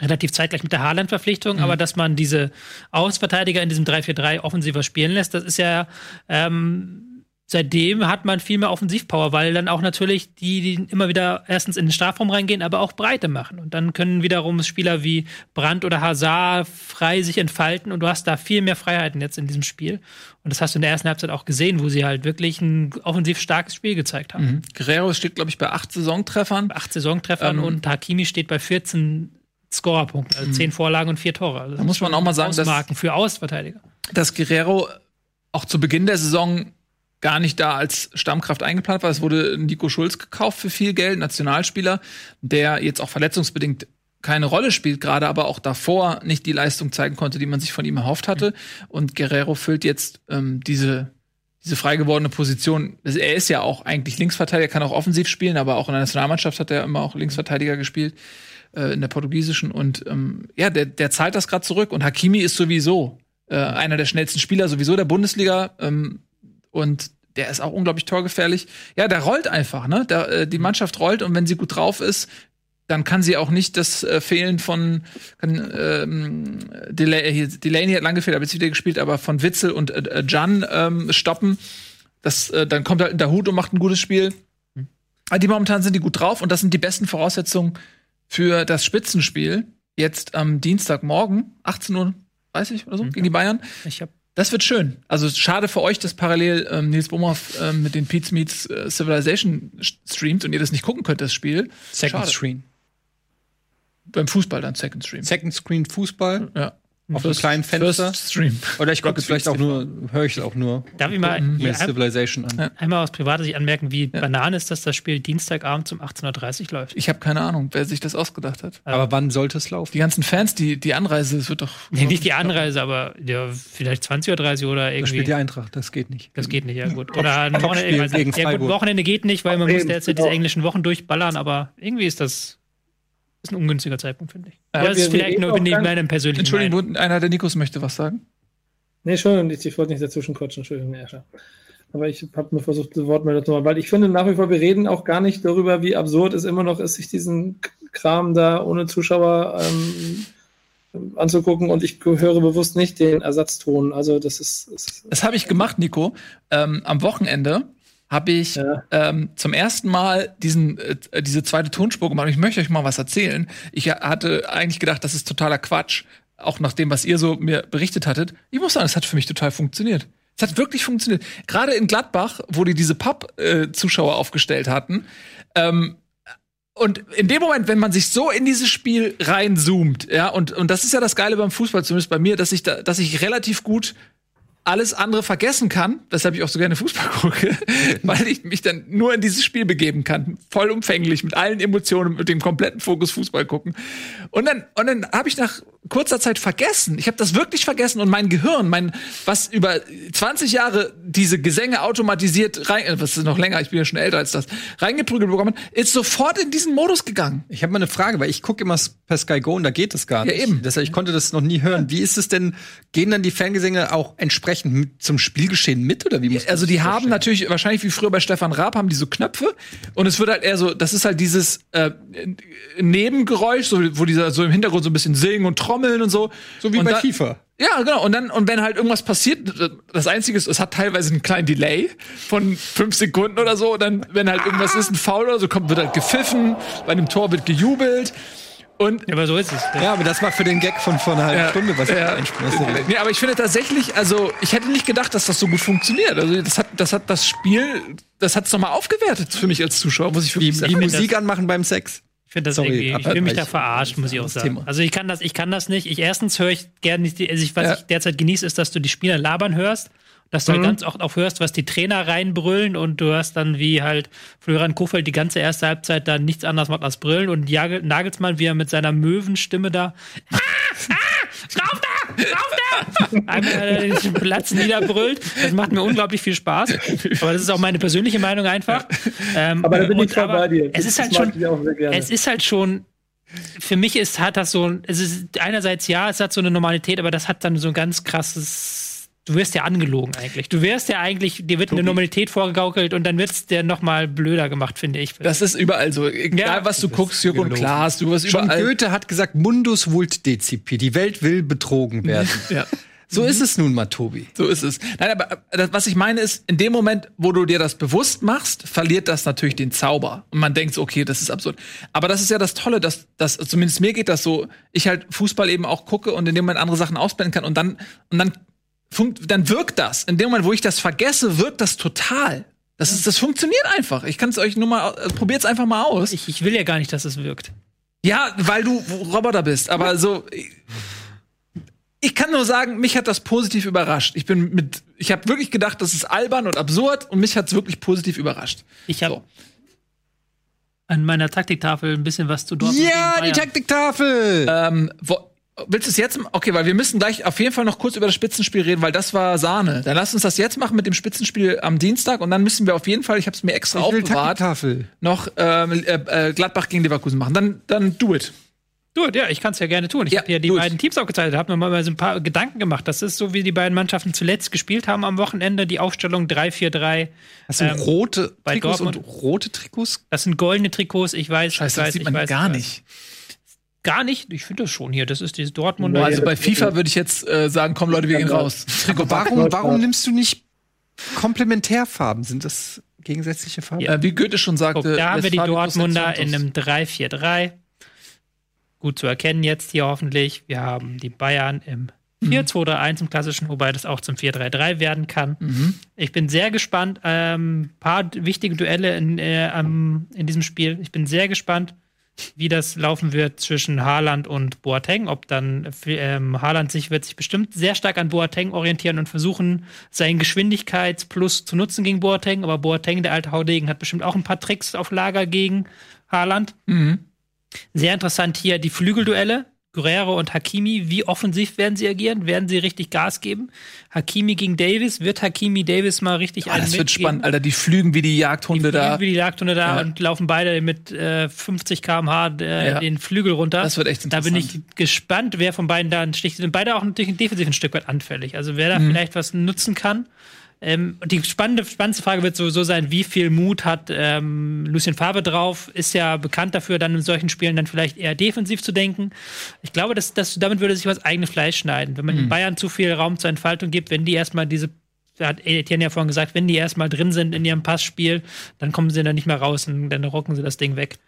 relativ zeitgleich mit der Haaland-Verpflichtung, aber dass man diese Außenverteidiger in diesem 3-4-3 offensiver spielen lässt, das ist ja ähm, seitdem hat man viel mehr Offensivpower, weil dann auch natürlich die, die immer wieder erstens in den Strafraum reingehen, aber auch Breite machen. Und dann können wiederum Spieler wie Brandt oder Hazard frei sich entfalten und du hast da viel mehr Freiheiten jetzt in diesem Spiel. Und das hast du in der ersten Halbzeit auch gesehen, wo sie halt wirklich ein offensiv starkes Spiel gezeigt haben. Guerrero steht, glaube ich, bei acht Saisontreffern. Acht Saisontreffern Ähm, und Hakimi steht bei 14 Scorerpunkten, also zehn Vorlagen und vier Tore. Also das Da muss man auch mal sagen, dass- Ausmarken für Außenverteidiger. dass Guerrero auch zu Beginn der Saison gar nicht da als Stammkraft eingeplant war. Es wurde Nico Schulz gekauft für viel Geld, Nationalspieler, der jetzt auch verletzungsbedingt keine Rolle spielt, gerade aber auch davor nicht die Leistung zeigen konnte, die man sich von ihm erhofft hatte. Und Guerrero füllt jetzt ähm, diese diese frei gewordene Position. Also er ist ja auch eigentlich Linksverteidiger, kann auch offensiv spielen, aber auch in der Nationalmannschaft hat er immer auch Linksverteidiger gespielt äh, in der portugiesischen. Und ähm, ja, der, der zahlt das gerade zurück. Und Hakimi ist sowieso äh, einer der schnellsten Spieler sowieso der Bundesliga. Ähm, und der ist auch unglaublich torgefährlich. Ja, der rollt einfach, ne? Der, äh, die Mannschaft rollt und wenn sie gut drauf ist, dann kann sie auch nicht das äh, Fehlen von kann, ähm, Delay, hier, Delaney hat lange gefehlt, aber jetzt wieder gespielt, aber von Witzel und äh, Jan ähm, stoppen. Das, äh, dann kommt halt der Hut und macht ein gutes Spiel. Aber die momentan sind die gut drauf und das sind die besten Voraussetzungen für das Spitzenspiel. Jetzt am Dienstagmorgen, 18.30 Uhr oder so, gegen die Bayern. Ich habe Das wird schön. Also schade für euch, dass parallel ähm, Nils Bohmhoff ähm, mit den Pete's Meets äh, Civilization st- streamt und ihr das nicht gucken könnt, das Spiel. Second Schade. Screen. Beim Fußball dann Second Stream. Second Screen Fußball. ja. Auf einem kleinen Fenster. First Stream. Oder ich gucke es vielleicht auch nur, höre ich es auch nur. Darf ich mal ein, Civilization an. Ja. einmal aus privater Sicht anmerken, wie Banane ist, dass das Spiel Dienstagabend um 18.30 Uhr läuft? Ich habe keine Ahnung, wer sich das ausgedacht hat. Aber wann sollte es laufen? Die ganzen Fans, die, die Anreise, es wird doch. Nee, nicht die Anreise, aber ja, vielleicht 20.30 Uhr oder irgendwie. spielt die Eintracht, das geht nicht. Das geht nicht, ja gut. Oder ein Wochenende, also, gegen ja, gut. Wochenende geht nicht, weil man muss genau. diese englischen Wochen durchballern, aber irgendwie ist das ist ein ungünstiger Zeitpunkt, finde ich. Ja, Aber das wir- ist vielleicht nur gar- meinem persönlichen Meinung. Entschuldigung, einer der Nikos möchte was sagen. Nee, schon, ich, ich wollte nicht dazwischen quatschen, Entschuldigung, Escher. Aber ich habe nur versucht, die Wortmeldung zu machen, weil ich finde nach wie vor, wir reden auch gar nicht darüber, wie absurd es immer noch ist, sich diesen Kram da ohne Zuschauer ähm, anzugucken und ich höre bewusst nicht den Ersatzton. Also das ist, ist Das habe ich gemacht, Nico. Ähm, am Wochenende habe ich Ja. ähm, zum ersten Mal diesen, äh, diese zweite Tonspur gemacht. Und Ich möchte euch mal was erzählen. Ich hatte eigentlich gedacht, das ist totaler Quatsch. Auch nach dem, was ihr so mir berichtet hattet. Ich muss sagen, es hat für mich total funktioniert. Es hat wirklich funktioniert. Gerade in Gladbach, wo die diese Papp-Zuschauer aufgestellt hatten. Ähm, und in dem Moment, wenn man sich so in dieses Spiel reinzoomt, ja, und, und das ist ja das Geile beim Fußball, zumindest bei mir, dass ich da, dass ich relativ gut alles andere vergessen kann, weshalb ich auch so gerne Fußball gucke, weil ich mich dann nur in dieses Spiel begeben kann, vollumfänglich mit allen Emotionen, mit dem kompletten Fokus Fußball gucken. Und dann und dann habe ich nach kurzer Zeit vergessen. Ich habe das wirklich vergessen und mein Gehirn, mein was über 20 Jahre diese Gesänge automatisiert rein, äh, was ist noch länger, ich bin ja schon älter als das, reingeprügelt bekommen, ist sofort in diesen Modus gegangen. Ich habe mal eine Frage, weil ich gucke immer per Sky Go und da geht es gar Ja, nicht. eben. Deshalb, ich konnte das noch nie hören. Wie ist es denn? Gehen dann die Fangesänge auch entsprechend mit zum Spielgeschehen mit oder wie muss Also die haben vorstellen? natürlich wahrscheinlich wie früher bei Stefan Raab haben die so Knöpfe und es wird halt eher so, das ist halt dieses äh, Nebengeräusch, so, wo dieser so im Hintergrund so ein bisschen singen und trommeln und so. so wie und bei da- FIFA. Ja, genau. Und dann, und wenn halt irgendwas passiert, das Einzige ist, es hat teilweise einen kleinen Delay von fünf Sekunden oder so. Und dann, wenn halt irgendwas ist, ein Foul oder so, kommt, wird halt gepfiffen, bei einem Tor wird gejubelt. Und Ja, aber so ist es. Ja, aber das war für den Gag von vor einer halben Stunde, was ich ja. musste. Nee, aber ich finde tatsächlich, also ich hätte nicht gedacht, dass das so gut funktioniert. Also das hat das, hat das Spiel, das hat es nochmal aufgewertet für mich als Zuschauer, muss ich wirklich wie sagen. Musik anmachen beim Sex. Ich finde das Sorry, irgendwie, ich will mich da verarscht, muss ich auch sagen. Thema. Also ich kann das, ich kann das nicht. Ich erstens höre ich gerne nicht, die- also ich, was Ja. ich derzeit genieße, ist, dass du die Spieler labern hörst, dass du halt ganz oft auch hörst, was die Trainer reinbrüllen und du hörst dann, wie halt Florian Kofeld die ganze erste Halbzeit dann nichts anderes macht als brüllen und Jagel, Nagelsmann, wie er mit seiner Möwenstimme da ah, ah, rauf da, rauf da, einmal den Platz niederbrüllt. Das macht mir unglaublich viel Spaß. Aber das ist auch meine persönliche Meinung einfach. Ähm, Aber da bin ich voll bei dir. Es ist halt schon, es ist halt schon, für mich ist, hat das so, ein- es ist einerseits ja, es hat so eine Normalität, aber das hat dann so ein ganz krasses, du wirst ja angelogen eigentlich. Du wirst ja eigentlich, dir wird eine Normalität vorgegaukelt und dann wird's dir noch mal blöder gemacht, finde ich. Das ist überall so. Egal Ja. was du guckst, Jürgen und. Klaas, du wirst Schon überall. Goethe hat gesagt, Mundus vult decipi. Die Welt will betrogen werden. Ja. So ist es nun mal, Tobi. So ist es. Nein, aber äh, das, was ich meine ist, in dem Moment, wo du dir das bewusst machst, verliert das natürlich den Zauber. Und man denkt so, okay, das ist absurd. Aber das ist ja das Tolle, dass, dass zumindest mir geht das so, ich halt Fußball eben auch gucke und in dem Moment andere Sachen ausblenden kann und dann, und dann, dann wirkt das. In dem Moment, wo ich das vergesse, wirkt das total. Das, ist, das funktioniert einfach. Ich kann es euch nur mal, äh, probiert's einfach mal aus. Ich, ich will ja gar nicht, dass es wirkt. Ja, weil du Roboter bist, aber so. Ich kann nur sagen, mich hat das positiv überrascht. Ich bin mit, ich habe wirklich gedacht, das ist albern und absurd und mich hat's wirklich positiv überrascht. Ich habe So. an meiner Taktiktafel ein bisschen was zu Dortmund Ja, die. Taktiktafel! Ähm, wo, willst du es jetzt? Okay, weil wir müssen gleich auf jeden Fall noch kurz über das Spitzenspiel reden, weil das war Sahne. Dann lass uns das jetzt machen mit dem Spitzenspiel am Dienstag und dann müssen wir auf jeden Fall, ich habe es mir extra ich aufbewahrt, noch ähm, äh, äh, Gladbach gegen Leverkusen machen. Dann, dann do it. Du, ja, ich kann es ja gerne tun. Ich Ja, habe ja die beiden Teams aufgezeigt, habe mir mal so ein paar Gedanken gemacht. Das ist so, wie die beiden Mannschaften zuletzt gespielt haben am Wochenende, die Aufstellung 3-4-3. Hast du Ähm, rote bei Trikots und Dortmund- rote Trikots? Das sind goldene Trikots, ich weiß, Scheiße, ich weiß, das sieht ich man weiß, gar ich weiß. Gar nicht? Ich finde das schon hier. Das ist dieses Dortmunder. Also Ja, bei FIFA würde ich jetzt äh, sagen, komm Leute, wir gehen raus. Aber warum, warum nimmst du nicht Komplementärfarben? Sind das gegensätzliche Farben? Äh, wie Goethe schon sagte, Guck, da haben wir die Dortmunder in einem 3-4-3. Gut zu erkennen jetzt hier hoffentlich. Wir haben die Bayern im Mhm. 4-2-3-1 im klassischen, wobei das auch zum 4-3-3 werden kann. Mhm. Ich bin sehr gespannt. Ein ähm, paar wichtige Duelle in, äh, am- in diesem Spiel. Ich bin sehr gespannt. Wie das laufen wird zwischen Haaland und Boateng. Ob dann ähm, Haaland sich wird sich bestimmt sehr stark an Boateng orientieren und versuchen, seinen Geschwindigkeitsplus zu nutzen gegen Boateng. Aber Boateng, der alte Haudegen, hat bestimmt auch ein paar Tricks auf Lager gegen Haaland. Mhm. Sehr interessant hier die Flügelduelle. Guerrero und Hakimi, wie offensiv werden sie agieren? Werden sie richtig Gas geben? Hakimi gegen Davis, wird Hakimi Davis mal richtig einen das wird mitgeben? spannend, Alter. Die flügen wie die Jagdhunde Die da. fliegen wie die Jagdhunde da Ja. und laufen beide mit äh, 50 km/h äh, Ja. den Flügel runter. Das wird echt Da bin ich interessant. gespannt, wer von beiden da einen Stich. Die sind beide auch natürlich defensiv ein Stück weit anfällig. Also wer da Mhm. vielleicht was nutzen kann. Ähm, und die spannende, spannendste Frage wird sowieso sein, wie viel Mut hat ähm, Lucien Favre drauf? Ist ja bekannt dafür, dann in solchen Spielen dann vielleicht eher defensiv zu denken. Ich glaube, dass, dass damit würde sich was eigene Fleisch schneiden. Wenn man Mhm. den Bayern zu viel Raum zur Entfaltung gibt, wenn die erstmal diese hat Etienne ja vorhin gesagt, wenn die erstmal drin sind in ihrem Passspiel, dann kommen sie da nicht mehr raus und dann rocken sie das Ding weg.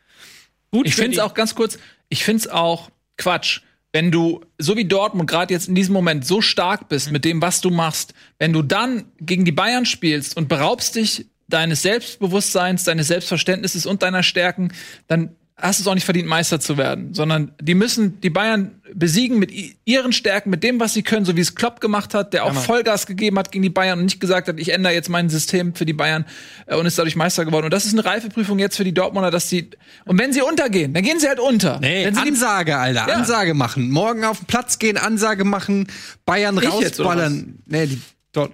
Gut, Ich finde es auch ganz kurz, ich finde es auch Quatsch, wenn du, so wie Dortmund gerade jetzt in diesem Moment so stark bist mit dem, was du machst, wenn du dann gegen die Bayern spielst und beraubst dich deines Selbstbewusstseins, deines Selbstverständnisses und deiner Stärken, dann hast du es auch nicht verdient, Meister zu werden, sondern die müssen die Bayern besiegen mit ihren Stärken, mit dem, was sie können, so wie es Klopp gemacht hat, der auch Vollgas gegeben hat gegen die Bayern und nicht gesagt hat, ich ändere jetzt mein System für die Bayern äh, und ist dadurch Meister geworden. Und das ist eine Reifeprüfung jetzt für die Dortmunder, dass sie und wenn sie untergehen, dann gehen sie halt unter. Nee, wenn sie die, Ansage, Alter. Ja. Ansage machen. Morgen auf den Platz gehen, Ansage machen, Bayern Ich jetzt, rausballern. Nee, die dort.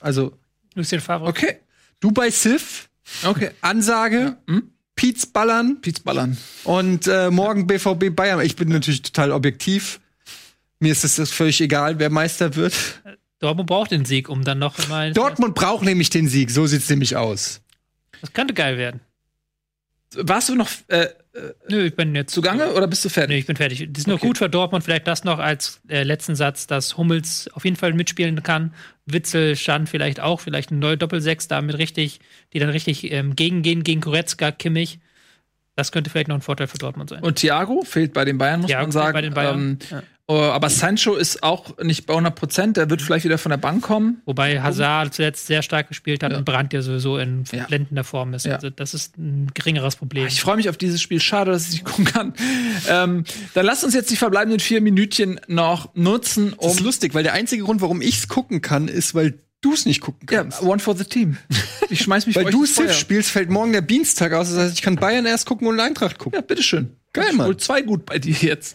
Also, Lucien Favre. okay, du bei Sif, okay, Ansage, Hm? Pietz ballern Pietz ballern. und äh, morgen BVB Bayern. Ich bin natürlich total objektiv. Mir ist es völlig egal, wer Meister wird. Dortmund braucht den Sieg, um dann noch mal. Dortmund braucht nämlich den Sieg. So sieht's nämlich aus. Das könnte geil werden. Warst du noch äh, Nö, ich bin jetzt zugange oder bist du fertig? ich bin fertig. Das ist nur Okay. gut für Dortmund. Vielleicht das noch als äh, letzten Satz, dass Hummels auf jeden Fall mitspielen kann. Witzel, Schan vielleicht auch. Vielleicht eine neue Doppelsechs damit richtig, die dann richtig ähm, gegengehen gegen Goretzka, Kimmich. Das könnte vielleicht noch ein Vorteil für Dortmund sein. Und Thiago fehlt bei den Bayern, muss Thiago man fehlt sagen. bei den Bayern. Ähm, Ja. Äh, aber Sancho ist auch nicht bei 100 Prozent. Der wird vielleicht wieder von der Bank kommen. Wobei Hazard zuletzt sehr stark gespielt hat Ja. und Brandt ja sowieso in Ja. blendender Form ist. Ja. Also das ist ein geringeres Problem. Ich freue mich auf dieses Spiel. Schade, dass ich nicht gucken kann. ähm, dann lasst uns jetzt die verbleibenden vier Minütchen noch nutzen, Das ist um lustig, weil der einzige Grund, warum ich's gucken kann, ist, weil du's nicht gucken ja, kannst. One for the Team. Ich schmeiß mich weil du. Sif spielst, fällt morgen der Dienstag aus. Das heißt, ich kann Bayern erst gucken und Eintracht gucken. Ja, bitteschön. Geil, Ich Mann. hol zwei gut bei dir jetzt.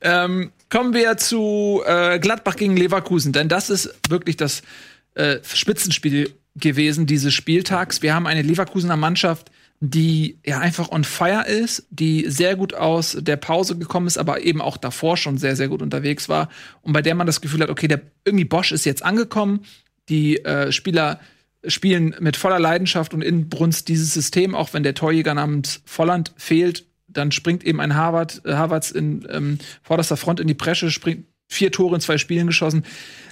Ähm, kommen wir zu äh, Gladbach gegen Leverkusen, denn das ist wirklich das äh, Spitzenspiel gewesen dieses Spieltags. Wir haben eine Leverkusener Mannschaft, die ja einfach on fire ist, die sehr gut aus der Pause gekommen ist, aber eben auch davor schon sehr, sehr gut unterwegs war und bei der man das Gefühl hat, okay, der irgendwie Bosch ist jetzt angekommen. Die äh, Spieler spielen mit voller Leidenschaft und Inbrunst dieses System, auch wenn der Torjäger namens Volland fehlt, dann springt eben ein Harvard, äh, Harvards in ähm, vorderster Front in die Bresche, springt vier Tore in zwei Spielen geschossen.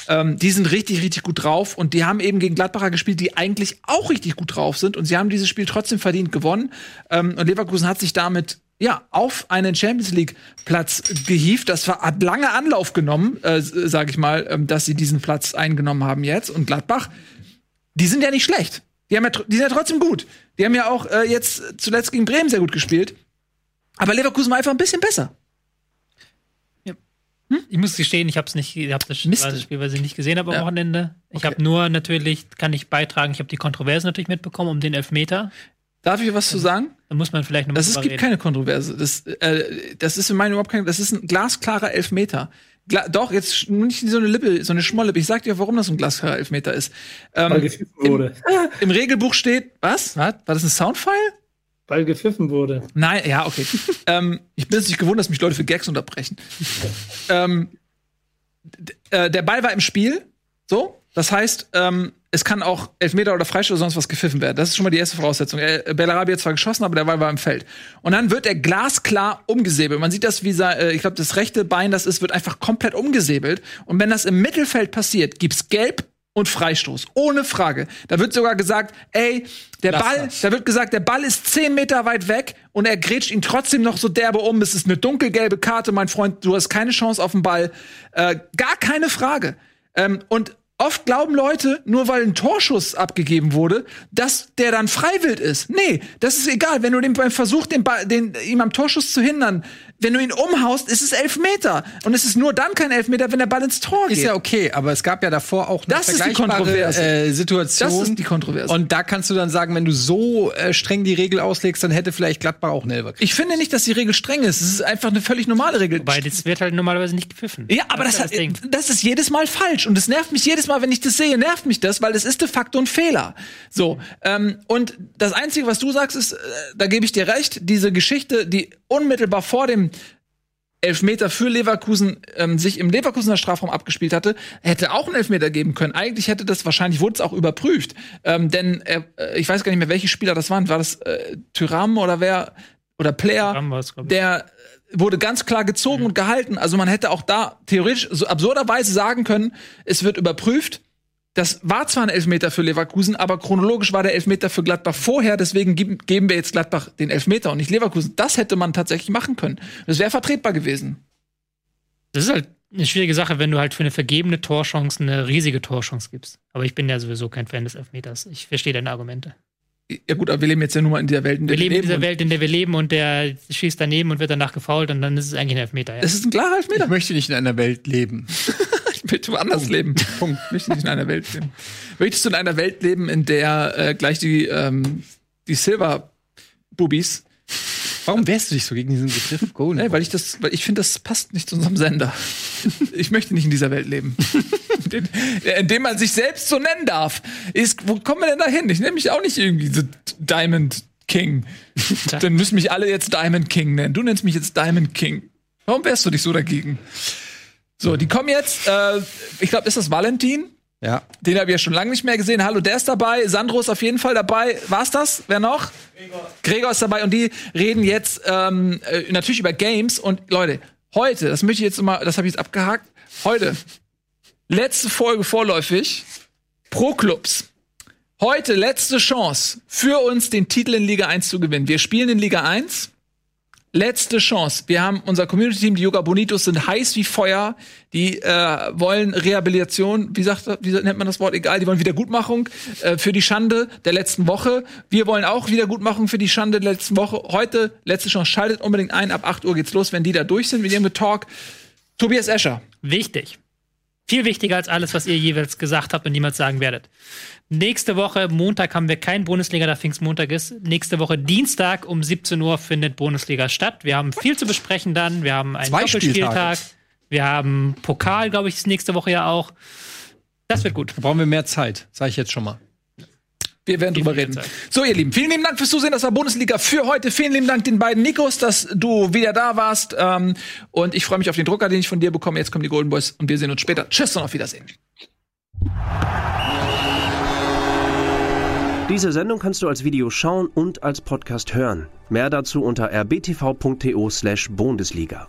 Ähm, die sind richtig, richtig gut drauf und die haben eben gegen Gladbacher gespielt, die eigentlich auch richtig gut drauf sind und sie haben dieses Spiel trotzdem verdient gewonnen. Ähm, und Leverkusen hat sich damit ja, auf einen Champions League Platz gehievt. Das war, hat lange Anlauf genommen, äh, sage ich mal, ähm, dass sie diesen Platz eingenommen haben jetzt. Und Gladbach, die sind ja nicht schlecht. Die, haben ja, die sind ja trotzdem gut. Die haben ja auch äh, jetzt zuletzt gegen Bremen sehr gut gespielt. Aber Leverkusen war einfach ein bisschen besser. Ich muss gestehen, ich habe es nicht, ich habe das Mist. war das Spiel, weil ich nicht gesehen habe am Ja. Wochenende. Ich Okay. habe nur natürlich, kann ich beitragen, ich habe die Kontroverse natürlich mitbekommen um den Elfmeter. Darf ich was zu sagen? Da muss man vielleicht noch mal Das ist, gibt reden. keine Kontroverse. Das, äh, das ist in meinen überhaupt kein, das ist ein glasklarer Elfmeter. Gla doch, jetzt nicht so eine Lippe, so eine Schmolllippe. Ich sag dir, warum das ein glasklarer Elfmeter ist. Ähm, Weil wurde. Im Regelbuch steht, was? Was? War das ein Soundfile? Weil gepfiffen wurde. Nein, ja, okay. ähm, ich bin es nicht gewohnt, dass mich Leute für Gags unterbrechen. ähm, äh, der Ball war im Spiel, so. Das heißt, ähm, es kann auch Elfmeter oder Freistoß oder sonst was gepfiffen werden. Das ist schon mal die erste Voraussetzung. Äh, Bellarabi hat zwar geschossen, aber der Ball war im Feld. Und dann wird er glasklar umgesäbelt. Man sieht das, wie äh, ich glaube, das rechte Bein, das ist, wird einfach komplett umgesäbelt. Und wenn das im Mittelfeld passiert, gibt's Gelb und Freistoß. Ohne Frage. Da wird sogar gesagt, ey, der Ball, da wird gesagt, der Ball ist zehn Meter weit weg und er grätscht ihn trotzdem noch so derbe um. Es ist eine dunkelgelbe Karte, mein Freund. Du hast keine Chance auf den Ball. Äh, gar keine Frage. Ähm, und Oft glauben Leute, nur weil ein Torschuss abgegeben wurde, dass der dann freiwillig ist. Nee, das ist egal. Wenn du den beim Versuch, den, Ball, den ihm am Torschuss zu hindern, wenn du ihn umhaust, ist es Elfmeter. Und es ist nur dann kein Elfmeter, wenn der Ball ins Tor geht. Ist ja okay, aber es gab ja davor auch eine Das ist die vergleichbare, Kontroverse. äh, Situation. Das ist die Kontroverse. Und da kannst du dann sagen, wenn du so äh, streng die Regel auslegst, dann hätte vielleicht Gladbach auch einen Elfer. ich finde nicht, dass die Regel streng ist. Es ist einfach eine völlig normale Regel. Weil das wird halt normalerweise nicht gepfiffen. Ja, aber das, ist hat, das Ding. das ist jedes Mal falsch und es nervt mich jedes Mal, wenn ich das sehe, nervt mich das, weil es ist de facto ein Fehler. So ähm, und das einzige, was du sagst, ist, äh, da gebe ich dir recht, diese Geschichte, die unmittelbar vor dem Elfmeter für Leverkusen ähm, sich im Leverkusener Strafraum abgespielt hatte, hätte auch einen Elfmeter geben können. Eigentlich hätte das wahrscheinlich wurde es auch überprüft, ähm, denn äh, äh, ich weiß gar nicht mehr, welche Spieler das waren. War das äh, Tyram oder wer oder Player? Thuram war's, der wurde ganz klar gezogen und gehalten. Also man hätte auch da theoretisch so absurderweise sagen können, es wird überprüft. Das war zwar ein Elfmeter für Leverkusen, aber chronologisch war der Elfmeter für Gladbach vorher. Deswegen geben wir jetzt Gladbach den Elfmeter und nicht Leverkusen. Das hätte man tatsächlich machen können. Das wäre vertretbar gewesen. Das ist halt eine schwierige Sache, wenn du halt für eine vergebene Torchance eine riesige Torchance gibst. Aber ich bin ja sowieso kein Fan des Elfmeters. Ich verstehe deine Argumente. Ja gut, aber wir leben jetzt ja nun mal in dieser Welt, in der Wir leben in dieser und Welt, in der wir leben und der schießt daneben und wird danach gefault und dann ist es eigentlich ein Elfmeter. Ja. Es ist ein klarer Elfmeter. Ich möchte nicht in einer Welt leben. Ich möchte woanders leben. Punkt. Ich möchte nicht in einer Welt leben. Möchtest du in einer Welt leben, in der äh, gleich die, ähm, die Silver-Bubis Warum wehrst du dich so gegen diesen Begriff Golden? Nee, weil ich das, weil ich finde, das passt nicht zu unserem Sender. Ich möchte nicht in dieser Welt leben. in, in dem man sich selbst so nennen darf. Ist, wo kommen wir denn da hin? Ich nenne mich auch nicht irgendwie so Diamond King. Dann müssen mich alle jetzt Diamond King nennen. Du nennst mich jetzt Diamond King. Warum wärst du dich so dagegen? So, die kommen jetzt, äh, ich glaube, ist das Valentin? ja. Den habe ich ja schon lange nicht mehr gesehen. Hallo, der ist dabei. Sandro ist auf jeden Fall dabei. War's das? Wer noch? Gregor. Gregor ist dabei und die reden jetzt ähm, äh, natürlich über Games. Und Leute, heute, das möchte ich jetzt mal, das habe ich jetzt abgehakt. Heute, letzte Folge vorläufig, Pro Clubs. Heute letzte Chance für uns, den Titel in Liga 1 zu gewinnen. Wir spielen in Liga 1. Letzte Chance. Wir haben unser Community-Team, die Yoga Bonitos, sind heiß wie Feuer. Die äh, wollen Rehabilitation, wie sagt wie nennt man das Wort? Egal, die wollen Wiedergutmachung äh, für die Schande der letzten Woche. Wir wollen auch Wiedergutmachung für die Schande der letzten Woche. Heute letzte Chance. Schaltet unbedingt ein. Ab 8 Uhr geht's los, wenn die da durch sind mit ihrem Talk. Tobias Escher. Wichtig. Viel wichtiger als alles, was ihr jeweils gesagt habt und niemals sagen werdet. Nächste Woche, Montag, haben wir kein Bundesliga, da Pfingstmontag ist. Nächste Woche, Dienstag um 17 Uhr findet Bundesliga statt. Wir haben viel zu besprechen dann. Wir haben einen Zwei Doppelspieltag. Spieltage. Wir haben Pokal, glaube ich, ist nächste Woche ja auch. Das wird gut. Da brauchen wir mehr Zeit, sage ich jetzt schon mal. Wir werden drüber reden. So, ihr Lieben, vielen lieben Dank fürs Zusehen. Das war Bundesliga für heute. Vielen lieben Dank den beiden Nikos, dass du wieder da warst. Ähm, und ich freue mich auf den Drucker, den ich von dir bekomme. Jetzt kommen die Golden Boys und wir sehen uns später. Tschüss und auf Wiedersehen. Diese Sendung kannst du als Video schauen und als Podcast hören. Mehr dazu unter rbtv.to/bundesliga.